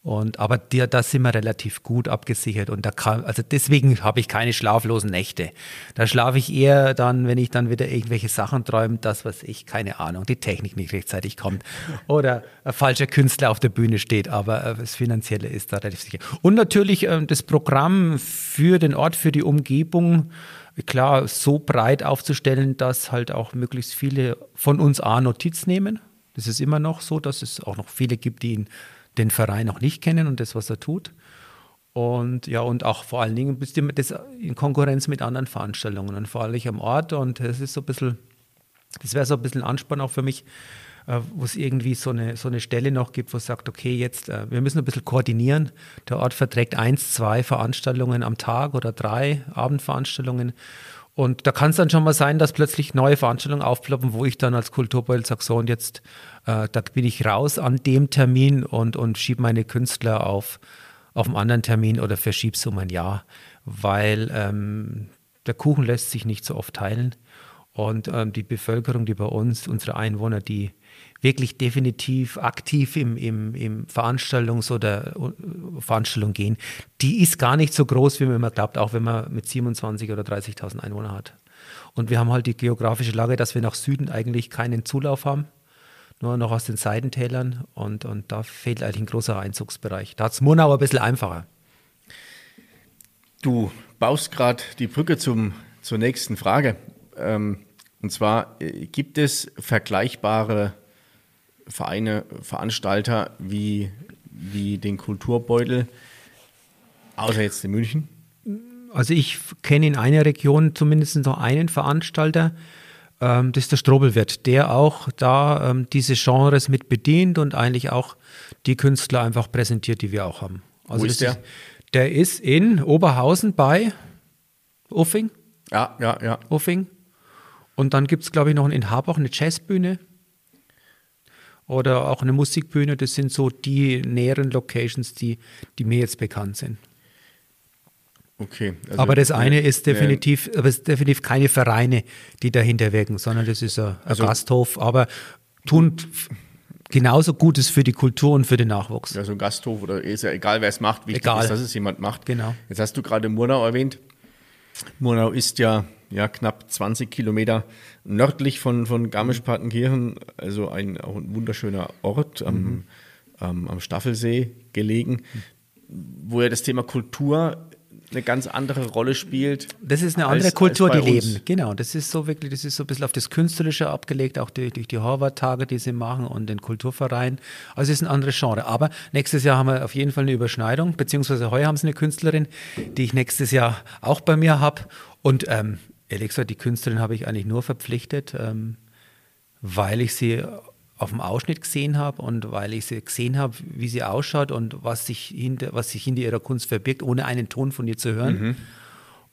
Und, aber der, da sind wir relativ gut abgesichert und da kann, also deswegen habe ich keine schlaflosen Nächte. Da schlafe ich eher dann, wenn ich dann wieder irgendwelche Sachen träume, das, was ich, keine Ahnung, die Technik nicht rechtzeitig kommt oder ein falscher Künstler auf der Bühne steht, aber äh, das Finanzielle ist da relativ sicher. Und natürlich äh, das Programm für den Ort, für die Umgebung, klar, so breit aufzustellen, dass halt auch möglichst viele von uns A Notiz nehmen. Das ist immer noch so, dass es auch noch viele gibt, die ihn den Verein noch nicht kennen und das, was er tut. Und ja, und auch vor allen Dingen bist du das in Konkurrenz mit anderen Veranstaltungen. Dann fahre ich am Ort und das ist so ein bisschen, das wäre so ein bisschen Ansporn auch für mich, wo es irgendwie so eine, so eine Stelle noch gibt, wo es sagt, okay, jetzt, äh, wir müssen ein bisschen koordinieren. Der Ort verträgt eins, zwei Veranstaltungen am Tag oder drei Abendveranstaltungen. Und da kann es dann schon mal sein, dass plötzlich neue Veranstaltungen aufploppen, wo ich dann als Kulturbeutel sage, so und jetzt, äh, da bin ich raus an dem Termin und, und schiebe meine Künstler auf, auf einen anderen Termin oder verschiebe es um ein Jahr, weil ähm, der Kuchen lässt sich nicht so oft teilen. Und ähm, die Bevölkerung, die bei uns, unsere Einwohner, die wirklich definitiv aktiv im, im, im Veranstaltungs- oder äh, Veranstaltung gehen, die ist gar nicht so groß, wie man immer glaubt, auch wenn man mit 27 oder 30.000 Einwohnern hat. Und wir haben halt die geografische Lage, dass wir nach Süden eigentlich keinen Zulauf haben, nur noch aus den Seitentälern und, und da fehlt eigentlich ein großer Einzugsbereich. Da hat es Murnau ein bisschen einfacher. Du baust gerade die Brücke zum, zur nächsten Frage. Ähm, und zwar, äh, gibt es vergleichbare Vereine, Veranstalter wie, wie den Kulturbeutel, außer jetzt in München? Also ich kenne in einer Region zumindest noch einen Veranstalter, ähm, das ist der Strobelwirt, der auch da ähm, diese Genres mit bedient und eigentlich auch die Künstler einfach präsentiert, die wir auch haben. Also Wo ist der? Ist, der ist in Oberhausen bei Uffing. Ja, ja, ja. Uffing. Und dann gibt es, glaube ich, noch in Habach eine Jazzbühne oder auch eine Musikbühne. Das sind so die näheren Locations, die, die mir jetzt bekannt sind. Okay. Also aber das eine ist definitiv, aber es ist definitiv keine Vereine, die dahinter wirken, sondern das ist ein, also, Gasthof, aber tun genauso Gutes für die Kultur und für den Nachwuchs. Also ein Gasthof oder ist ja egal, wer es macht, wichtig egal. ist, dass es jemand macht. Genau. Jetzt hast du gerade Murnau erwähnt. Murnau ist ja, ja knapp 20 Kilometer nördlich von, von Garmisch-Partenkirchen, also ein, auch ein wunderschöner Ort am, mhm. ähm, am Staffelsee gelegen, wo ja das Thema Kultur eine ganz andere Rolle spielt. Das ist eine andere als, Kultur, als die uns. leben. Genau, das ist so wirklich, das ist so ein bisschen auf das Künstlerische abgelegt, auch durch, durch die Harvard-Tage, die sie machen und den Kulturverein. Also es ist ein anderes Genre. Aber nächstes Jahr haben wir auf jeden Fall eine Überschneidung, beziehungsweise heuer haben sie eine Künstlerin, die ich nächstes Jahr auch bei mir habe. Und ähm, ehrlich gesagt, die Künstlerin habe ich eigentlich nur verpflichtet, ähm, weil ich sie auf dem Ausschnitt gesehen habe und weil ich sie gesehen habe, wie sie ausschaut und was sich hinter, was sich hinter ihrer Kunst verbirgt, ohne einen Ton von ihr zu hören. Mhm.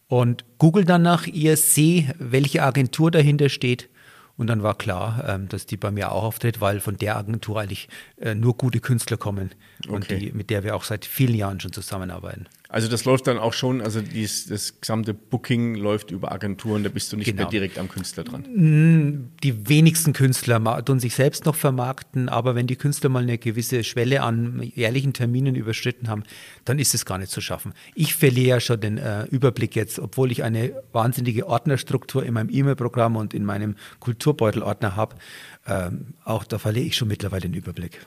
Und google dann nach ihr, sehe, welche Agentur dahinter steht. Und dann war klar, ähm, dass die bei mir auch auftritt, weil von der Agentur eigentlich äh, nur gute Künstler kommen und okay. die, mit der wir auch seit vielen Jahren schon zusammenarbeiten. Also das läuft dann auch schon, also dies, das gesamte Booking läuft über Agenturen, da bist du nicht genau. mehr direkt am Künstler dran. Mm, die wenigsten Künstler tun sich selbst noch vermarkten, aber wenn die Künstler mal eine gewisse Schwelle an jährlichen Terminen überschritten haben, dann ist es gar nicht zu schaffen. Ich verliere ja schon den äh, Überblick jetzt, obwohl ich eine wahnsinnige Ordnerstruktur in meinem E-Mail-Programm und in meinem Kulturbeutelordner habe. Ähm, auch da verliere ich schon mittlerweile den Überblick.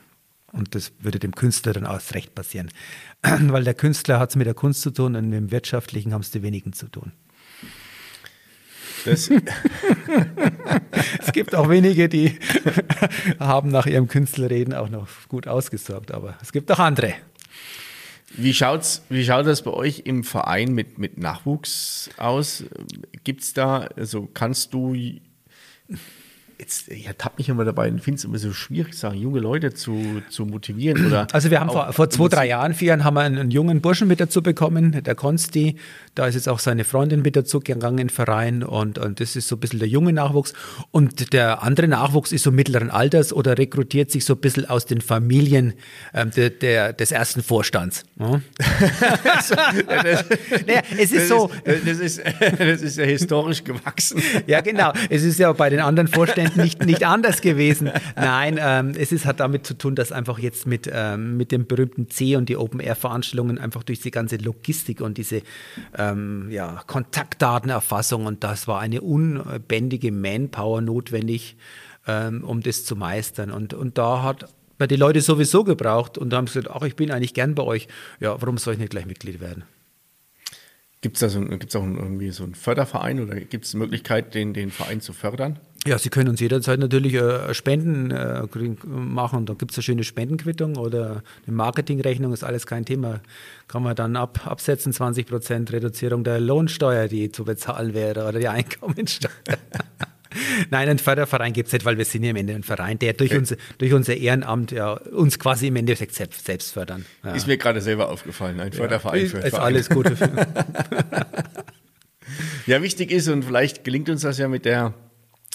Und das würde dem Künstler dann aus Recht passieren. Weil der Künstler hat es mit der Kunst zu tun und mit dem Wirtschaftlichen haben es die wenigen zu tun. es gibt auch wenige, die haben nach ihrem Künstlerreden auch noch gut ausgesorgt, aber es gibt auch andere. Wie, schaut's, wie schaut das bei euch im Verein mit, mit Nachwuchs aus? Gibt es da, also kannst du jetzt, ich ertappe mich immer dabei und finde es immer so schwierig, sagen, junge Leute zu, zu motivieren oder. Also wir haben vor, vor zwei, drei Jahren, vier Jahren haben wir einen, einen, jungen Burschen mit dazu bekommen, der Konsti. Da ist jetzt auch seine Freundin mit dazu gegangen in den Verein und, und das ist so ein bisschen der junge Nachwuchs. Und der andere Nachwuchs ist so mittleren Alters oder rekrutiert sich so ein bisschen aus den Familien ähm, der, der, des ersten Vorstands. Ja? das, naja, es ist das so. Ist, das, ist, das ist ja historisch gewachsen. ja, genau. Es ist ja bei den anderen Vorständen nicht, nicht anders gewesen. Nein, ähm, es ist, hat damit zu tun, dass einfach jetzt mit, ähm, mit dem berühmten C und die Open-Air-Veranstaltungen einfach durch die ganze Logistik und diese ähm, ja, Kontaktdatenerfassung und das war eine unbändige Manpower notwendig, ähm, um das zu meistern. Und, und da hat man die Leute sowieso gebraucht und da haben sie gesagt, ach, ich bin eigentlich gern bei euch. Ja, warum soll ich nicht gleich Mitglied werden? Gibt es da so, gibt's auch irgendwie so einen Förderverein oder gibt es die Möglichkeit, den, den Verein zu fördern? Ja, Sie können uns jederzeit natürlich äh, Spenden äh, machen. Da gibt es eine schöne Spendenquittung oder eine Marketingrechnung, ist alles kein Thema. Kann man dann ab, absetzen, 20 Prozent Reduzierung der Lohnsteuer, die zu bezahlen wäre, oder die Einkommensteuer. Nein, einen Förderverein gibt es nicht, weil wir sind ja am Ende ein Verein, der durch, uns, durch unser Ehrenamt ja, uns quasi im Endeffekt selbst, selbst fördern. Ja. Ist mir gerade selber aufgefallen, ein Förderverein ja, für Ist alles Gute. ja, wichtig ist und vielleicht gelingt uns das ja mit der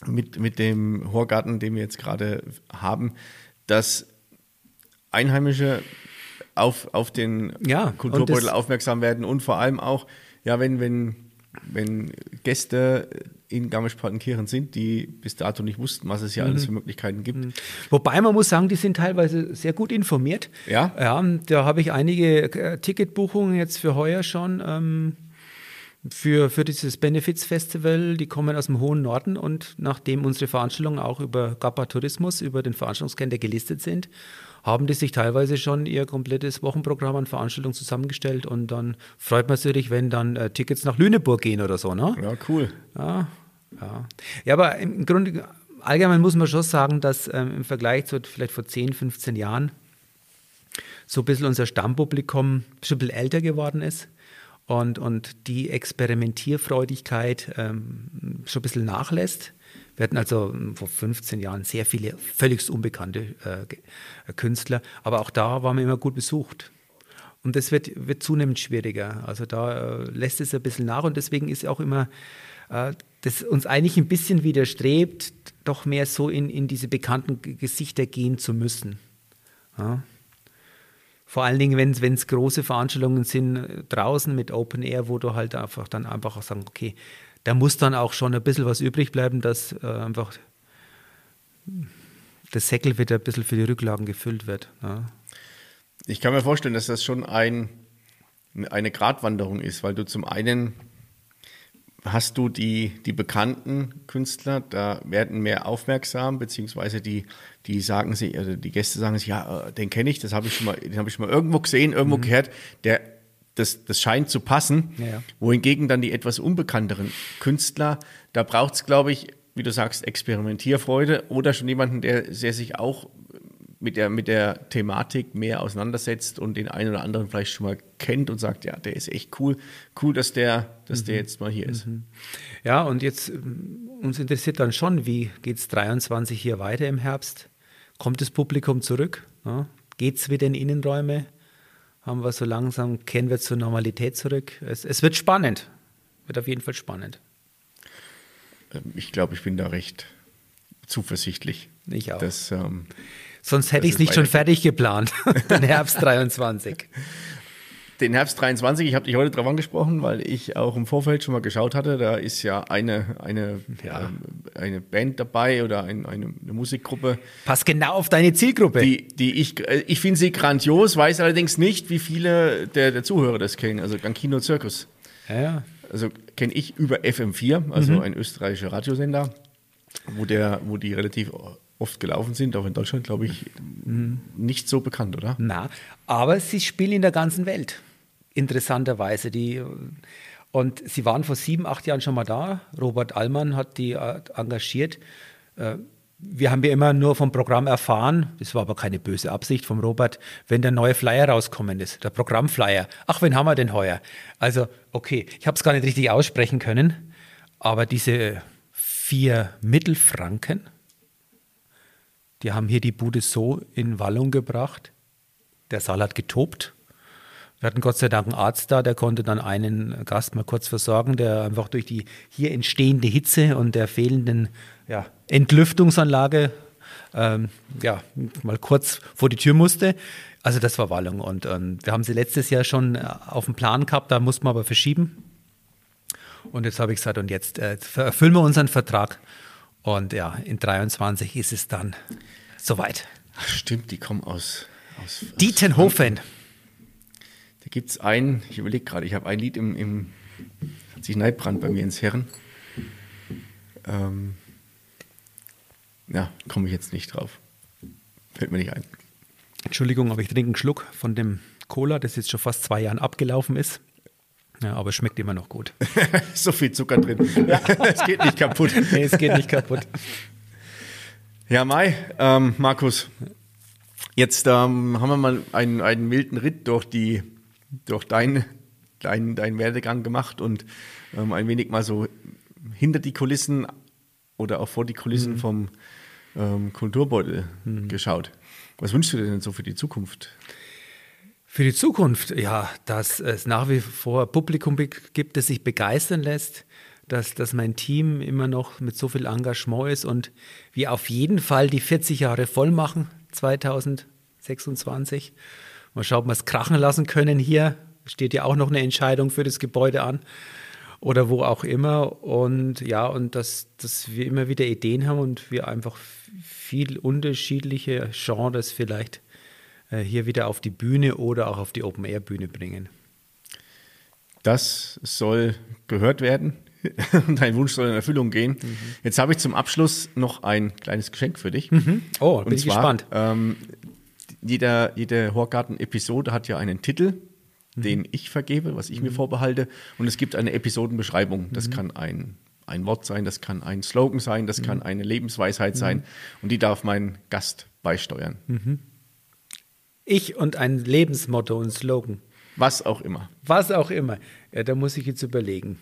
mit, mit dem Horgarten, den wir jetzt gerade haben, dass Einheimische auf, auf den ja, Kulturbeutel aufmerksam werden und vor allem auch, ja, wenn, wenn, wenn Gäste in Garmisch-Partenkirchen sind, die bis dato nicht wussten, was es hier mhm. alles für Möglichkeiten gibt. Mhm. Wobei man muss sagen, die sind teilweise sehr gut informiert. Ja. Ja, da habe ich einige äh, Ticketbuchungen jetzt für heuer schon. Ähm, für, für dieses Benefits Festival, die kommen aus dem hohen Norden und nachdem unsere Veranstaltungen auch über GAPA Tourismus, über den Veranstaltungskalender gelistet sind, haben die sich teilweise schon ihr komplettes Wochenprogramm an Veranstaltungen zusammengestellt und dann freut man sich, wenn dann äh, Tickets nach Lüneburg gehen oder so, ne? Ja, cool. Ja, ja. ja aber im Grunde, allgemein muss man schon sagen, dass ähm, im Vergleich zu vielleicht vor 10, 15 Jahren so ein bisschen unser Stammpublikum ein bisschen älter geworden ist und, und die Experimentierfreudigkeit ähm, schon ein bisschen nachlässt. Wir hatten also ähm, vor 15 Jahren sehr viele völlig unbekannte äh, Künstler, aber auch da waren wir immer gut besucht. Und das wird, wird zunehmend schwieriger. Also da äh, lässt es ein bisschen nach und deswegen ist auch immer, äh, das uns eigentlich ein bisschen widerstrebt, doch mehr so in, in diese bekannten Gesichter gehen zu müssen. Ja. Vor allen Dingen, wenn es große Veranstaltungen sind äh, draußen mit Open Air, wo du halt einfach dann einfach auch sagen, okay, da muss dann auch schon ein bisschen was übrig bleiben, dass äh, einfach das Säckel wieder ein bisschen für die Rücklagen gefüllt wird. Ja. Ich kann mir vorstellen, dass das schon ein, eine Gratwanderung ist, weil du zum einen hast du die, die bekannten Künstler, da werden mehr aufmerksam, beziehungsweise die, die sagen sich, also die Gäste sagen sich, ja, äh, den kenne ich, das habe ich schon mal, den habe ich schon mal irgendwo gesehen, irgendwo mhm. gehört, der, das, das scheint zu passen. Ja, ja. Wohingegen dann die etwas unbekannteren Künstler, da braucht es, glaube ich, wie du sagst, Experimentierfreude oder schon jemanden, der, der sich auch mit der, mit der Thematik mehr auseinandersetzt und den einen oder anderen vielleicht schon mal kennt und sagt, ja, der ist echt cool, cool, dass der, dass mhm. der jetzt mal hier ist. Mhm. Ja, und jetzt ähm, uns interessiert dann schon, wie geht es 23 hier weiter im Herbst? Kommt das Publikum zurück? Ja? Geht es wieder in Innenräume? Haben wir so langsam, kehren wir zur Normalität zurück? Es, es wird spannend. Wird auf jeden Fall spannend. Ähm, ich glaube, ich bin da recht zuversichtlich. Ich auch. Dass, ähm, Sonst hätte ich es nicht schon fertig geplant, den Herbst 23. Den Herbst 23, ich habe dich heute darauf angesprochen, weil ich auch im Vorfeld schon mal geschaut hatte. Da ist ja eine, eine, ja. Ähm, eine Band dabei oder ein, eine, eine, Musikgruppe. Passt genau auf deine Zielgruppe. Die, die ich äh, ich finde sie grandios, weiß allerdings nicht, wie viele der, der Zuhörer das kennen. Also Gankino Circus. Ja, ja. Also kenne ich über FM4, also mhm. ein österreichischer Radiosender, wo, der, wo die relativ oft gelaufen sind, auch in Deutschland, glaube ich, nicht so bekannt, oder? Na, aber sie spielen in der ganzen Welt. Interessanterweise. Die, und sie waren vor sieben, acht Jahren schon mal da. Robert Allmann hat die äh, engagiert. Äh, wir haben ja immer nur vom Programm erfahren, das war aber keine böse Absicht vom Robert, wenn der neue Flyer rauskommen ist, der Programmflyer. Ach, wen haben wir denn heuer? Also, okay, ich habe es gar nicht richtig aussprechen können, aber diese vier Mittelfranken, Die haben hier die Bude so in Wallung gebracht. Der Saal hat getobt. Wir hatten Gott sei Dank einen Arzt da, der konnte dann einen Gast mal kurz versorgen, der einfach durch die hier entstehende Hitze und der fehlenden ja, Entlüftungsanlage ähm, ja, mal kurz vor die Tür musste. Also das war Wallung und ähm, wir haben sie letztes Jahr schon äh, auf dem Plan gehabt, da mussten wir aber verschieben. Und jetzt habe ich gesagt, und jetzt äh, erfüllen wir unseren Vertrag. Und ja, in 23 ist es dann soweit. Ach, stimmt, die kommen aus, aus Dietenhofen. Da gibt es ein, ich überlege gerade, ich habe ein Lied im, im hat sich Neidbrand bei mir ins Herren. Ähm, ja, komme ich jetzt nicht drauf. Fällt mir nicht ein. Entschuldigung, aber ich trinke einen Schluck von dem Cola, das jetzt schon fast zwei Jahren abgelaufen ist. Ja, aber es schmeckt immer noch gut. so viel Zucker drin. Ja. es geht nicht kaputt. Nee, es geht nicht kaputt. Ja, Mai, ähm, Markus, jetzt ähm, haben wir mal einen, einen milden Ritt durch, die, durch deinen dein, dein Werdegang gemacht und ähm, ein wenig mal so hinter die Kulissen oder auch vor die Kulissen mhm. vom ähm, Kulturbeutel mhm. geschaut. Was wünschst du dir denn so für die Zukunft? Für die Zukunft, ja, dass es nach wie vor Publikum gibt, das sich begeistern lässt, dass, dass mein Team immer noch mit so viel Engagement ist und wir auf jeden Fall die 40 Jahre voll machen, 2026. Mal schauen, ob wir es krachen lassen können hier. Steht ja auch noch eine Entscheidung für das Gebäude an oder wo auch immer. Und ja, und dass, dass wir immer wieder Ideen haben und wir einfach viel unterschiedliche Genres vielleicht hier wieder auf die Bühne oder auch auf die Open-Air-Bühne bringen. Das soll gehört werden. Dein Wunsch soll in Erfüllung gehen. Mhm. Jetzt habe ich zum Abschluss noch ein kleines Geschenk für dich. Mhm. Oh, bin Und ich zwar, gespannt. Ähm, jeder, jede Horgarten-Episode hat ja einen Titel mhm. den ich vergebe, was ich mhm. mir vorbehalte. Und es gibt eine Episodenbeschreibung. Das mhm. kann ein, ein Wort sein, das kann ein Slogan sein, das kann mhm. eine Lebensweisheit mhm. sein. Und die darf mein Gast beisteuern. Ich und ein Lebensmotto und Slogan. Was auch immer. Was auch immer. Ja, da muss ich jetzt überlegen.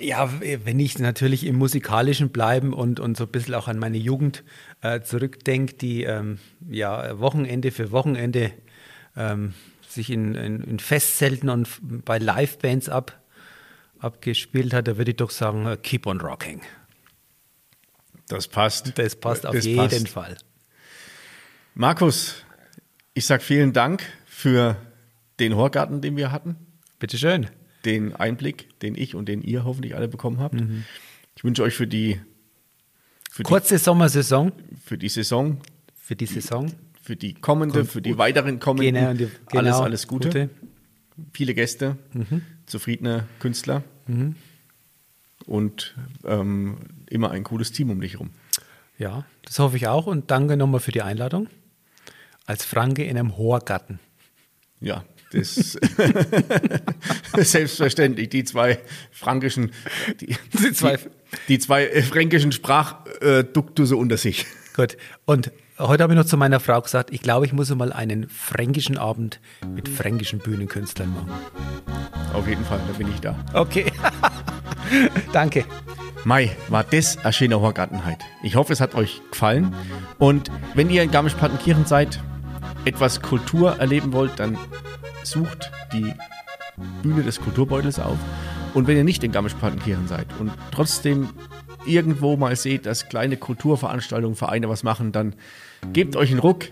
Ja, wenn ich natürlich im Musikalischen bleiben und, und so ein bisschen auch an meine Jugend äh, zurückdenke, die ähm, ja Wochenende für Wochenende ähm, sich in, in, in Festzelten und bei Livebands ab, abgespielt hat, da würde ich doch sagen, uh, keep on rocking. Das passt. Das passt auf das jeden passt. Fall. Markus, ich sage vielen Dank für den Horgarten, den wir hatten. Bitteschön. Den Einblick, den ich und den ihr hoffentlich alle bekommen habt. Mhm. Ich wünsche euch für die für kurze die, Sommersaison. Für die Saison. Für die Saison für die kommende, Kommt für die weiteren kommenden. Genau, die, genau, alles, alles Gute. Gute. Viele Gäste, mhm. zufriedene Künstler mhm. und ähm, immer ein cooles Team um dich herum. Ja, das hoffe ich auch und danke nochmal für die Einladung. Als Franke in einem Horgarten. Ja, das selbstverständlich. Die zwei frankischen, die, die zwei, die, die zwei äh, fränkischen Sprachduktusse unter sich. Gut. Und Heute habe ich noch zu meiner Frau gesagt, ich glaube, ich muss mal einen fränkischen Abend mit fränkischen Bühnenkünstlern machen. Auf jeden Fall, da bin ich da. Okay. Danke. Mai, war das eine schöne Horgartenheit. Ich hoffe, es hat euch gefallen. Und wenn ihr in Garmisch-Partenkirchen seid, etwas Kultur erleben wollt, dann sucht die Bühne des Kulturbeutels auf. Und wenn ihr nicht in Garmisch-Partenkirchen seid und trotzdem irgendwo mal seht, dass kleine Kulturveranstaltungen, Vereine was machen, dann gebt euch einen Ruck,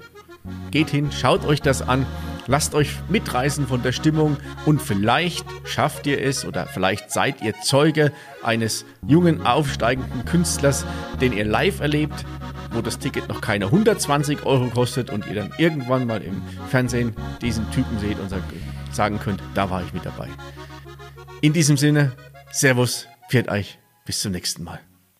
geht hin, schaut euch das an, lasst euch mitreißen von der Stimmung und vielleicht schafft ihr es oder vielleicht seid ihr Zeuge eines jungen, aufsteigenden Künstlers, den ihr live erlebt, wo das Ticket noch keine 120 Euro kostet und ihr dann irgendwann mal im Fernsehen diesen Typen seht und sagen könnt, da war ich mit dabei. In diesem Sinne, Servus, pfiat euch, bis zum nächsten Mal.